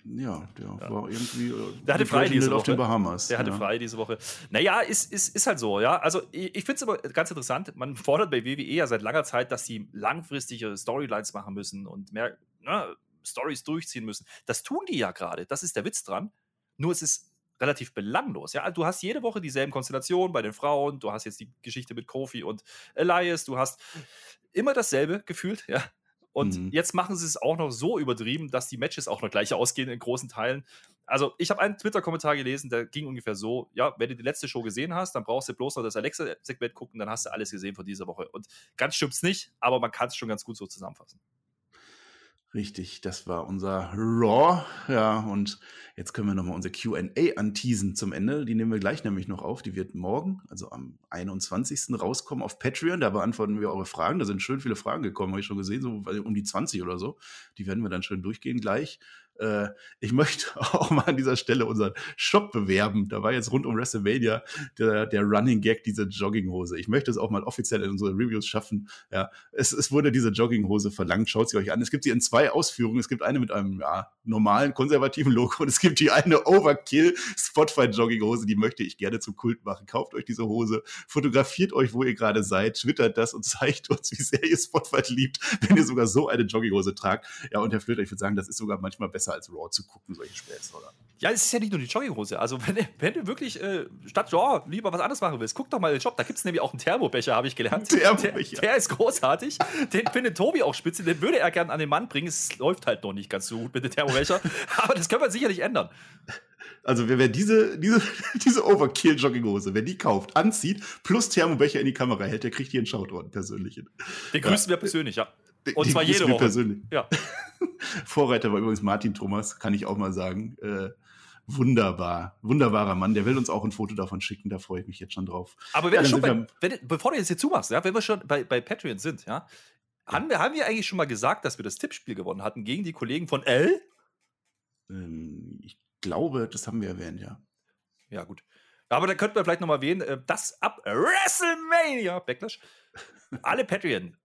Ja, der ja. war irgendwie. Äh, der hatte frei diese Woche. auf den Bahamas. Der hatte ja. frei diese Woche. Naja, ist, ist, ist halt so, ja. Also, ich, ich finde es aber ganz interessant. Man fordert bei WWE ja seit langer Zeit, dass sie langfristige Storylines machen müssen und mehr ne, Stories durchziehen müssen. Das tun die ja gerade. Das ist der Witz dran. Nur es ist relativ belanglos. Ja, du hast jede Woche dieselben Konstellationen bei den Frauen. Du hast jetzt die Geschichte mit Kofi und Elias. Du hast immer dasselbe gefühlt. Ja, und mhm. jetzt machen sie es auch noch so übertrieben, dass die Matches auch noch gleich ausgehen in großen Teilen. Also, ich habe einen Twitter-Kommentar gelesen, der ging ungefähr so: Ja, wenn du die letzte Show gesehen hast, dann brauchst du bloß noch das Alexa-Segment gucken, dann hast du alles gesehen von dieser Woche. Und ganz stimmt's nicht, aber man kann es schon ganz gut so zusammenfassen. Richtig, das war unser Raw. Ja, und jetzt können wir nochmal unser QA anteasen zum Ende. Die nehmen wir gleich nämlich noch auf. Die wird morgen, also am 21. rauskommen auf Patreon. Da beantworten wir eure Fragen. Da sind schön viele Fragen gekommen, habe ich schon gesehen, so um die 20 oder so. Die werden wir dann schön durchgehen gleich. Äh, ich möchte auch mal an dieser Stelle unseren Shop bewerben. Da war jetzt rund um WrestleMania der, der Running Gag, diese Jogginghose. Ich möchte es auch mal offiziell in unsere Reviews schaffen. Ja, es, es wurde diese Jogginghose verlangt. Schaut sie euch an. Es gibt sie in zwei Ausführungen. Es gibt eine mit einem ja, normalen, konservativen Logo und es gibt die eine Overkill Spotify Jogginghose. Die möchte ich gerne zum Kult machen. Kauft euch diese Hose, fotografiert euch, wo ihr gerade seid, twittert das und zeigt uns, wie sehr ihr Spotify liebt, wenn ihr sogar so eine Jogginghose tragt. Ja, und Herr Flöter, ich würde sagen, das ist sogar manchmal besser als Raw zu gucken, solche Späße, oder? Ja, es ist ja nicht nur die Jogginghose. Also, wenn, wenn du wirklich äh, statt Raw lieber was anderes machen willst, guck doch mal in den Shop. Da gibt es nämlich auch einen Thermobecher, habe ich gelernt. Thermobecher. Der, der, ist großartig. Den findet Tobi auch spitze. Den würde er gerne an den Mann bringen. Es läuft halt noch nicht ganz so gut mit dem Thermobecher. Aber das können wir sicherlich ändern. Also wer, wer diese, diese, diese Overkill-Jogginghose, wer die kauft, anzieht, plus Thermobecher in die Kamera hält, der kriegt hier einen Shoutorden persönlich. Den grüßen ja. wir persönlich, ja. Und zwar jede Woche. persönlich. Ja. Vorreiter war übrigens Martin Thomas, kann ich auch mal sagen. Äh, wunderbar, wunderbarer Mann. Der will uns auch ein Foto davon schicken, da freue ich mich jetzt schon drauf. Aber wenn ja, schon bei, wenn, bevor du jetzt hier zumachst, ja, wenn wir schon bei, bei Patreon sind, ja, haben, wir, haben wir eigentlich schon mal gesagt, dass wir das Tippspiel gewonnen hatten gegen die Kollegen von L? Ähm, ich glaube, das haben wir erwähnt, ja. Ja, gut. Aber da könnten wir vielleicht nochmal erwähnen, äh, dass ab WrestleMania Backlash alle Patreon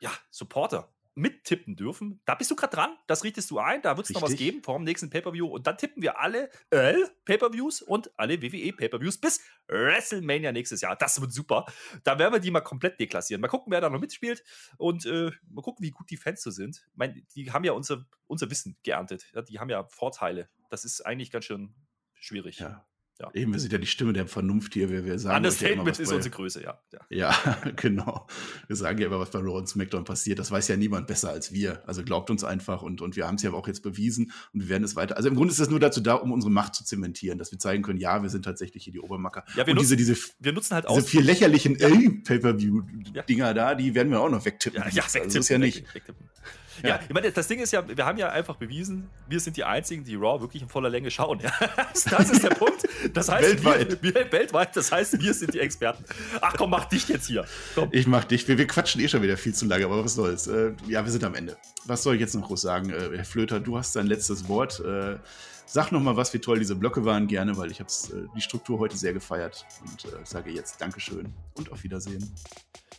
ja, Supporter mittippen dürfen. Da bist du gerade dran, das richtest du ein, da wird es noch was geben vor dem nächsten Pay-Per-View und dann tippen wir alle äh, Pay-Per-Views und alle WWE Pay-Per-Views bis WrestleMania nächstes Jahr. Das wird super. Da werden wir die mal komplett deklassieren. Mal gucken, wer da noch mitspielt und äh, mal gucken, wie gut die Fans so sind. Ich meine, die haben ja unser, unser Wissen geerntet. Die haben ja Vorteile. Das ist eigentlich ganz schön schwierig. Ja. Ja. Eben, wir sind ja die Stimme der Vernunft hier. Wir, wir sagen Understatement ja ist unsere Größe, ja. ja. Ja, genau. Wir sagen ja immer, was bei Raw und SmackDown passiert. Das weiß ja niemand besser als wir. Also glaubt uns einfach und, und wir haben es ja auch jetzt bewiesen und wir werden es weiter. Also im Grunde ist das nur dazu da, um unsere Macht zu zementieren, dass wir zeigen können, ja, wir sind tatsächlich hier die Obermacker. Ja, wir, und nutzen, diese, diese, wir nutzen halt diese vier lächerlichen ja. Pay-Per-View-Dinger da, die werden wir auch noch wegtippen. Ja, ja, wegtippen, also, ist ja nicht. Wegtippen. Ja. ja, ich meine, das Ding ist ja, wir haben ja einfach bewiesen, wir sind die Einzigen, die Raw wirklich in voller Länge schauen. Ja? Das ist der Punkt. Das heißt, weltweit. Wir, wir, weltweit, das heißt, wir sind die Experten. Ach komm, mach dich jetzt hier. Komm. Ich mach dich. Wir, wir, quatschen eh schon wieder viel zu lange, aber was soll's. Äh, ja, wir sind am Ende. Was soll ich jetzt noch groß sagen? Äh, Herr Flöter, du hast dein letztes Wort. Äh, sag noch mal, was wie toll diese Blöcke waren, gerne, weil ich habe äh, die Struktur heute sehr gefeiert und äh, sage jetzt Dankeschön und auf Wiedersehen.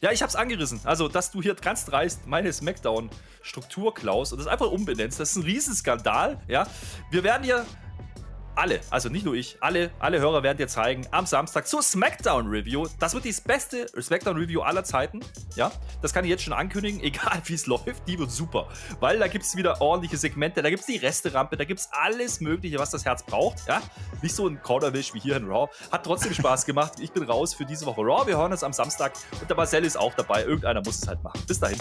Ja, ich hab's angerissen. Also, dass du hier ganz dreist meine Smackdown-Struktur klaust und das einfach umbenennst, das ist ein Riesenskandal. Ja, wir werden hier alle, also nicht nur ich, alle, alle Hörer werden dir zeigen, am Samstag zur SmackDown Review. Das wird die beste SmackDown Review aller Zeiten. Ja, das kann ich jetzt schon ankündigen, egal wie es läuft, die wird super. Weil da gibt es wieder ordentliche Segmente, da gibt es die Resterampe, da gibt es alles Mögliche, was das Herz braucht. Ja, nicht so ein Kauderwisch wie hier in Raw. Hat trotzdem Spaß gemacht. Ich bin raus für diese Woche Raw. Wir hören uns am Samstag und der Marcel ist auch dabei. Irgendeiner muss es halt machen. Bis dahin.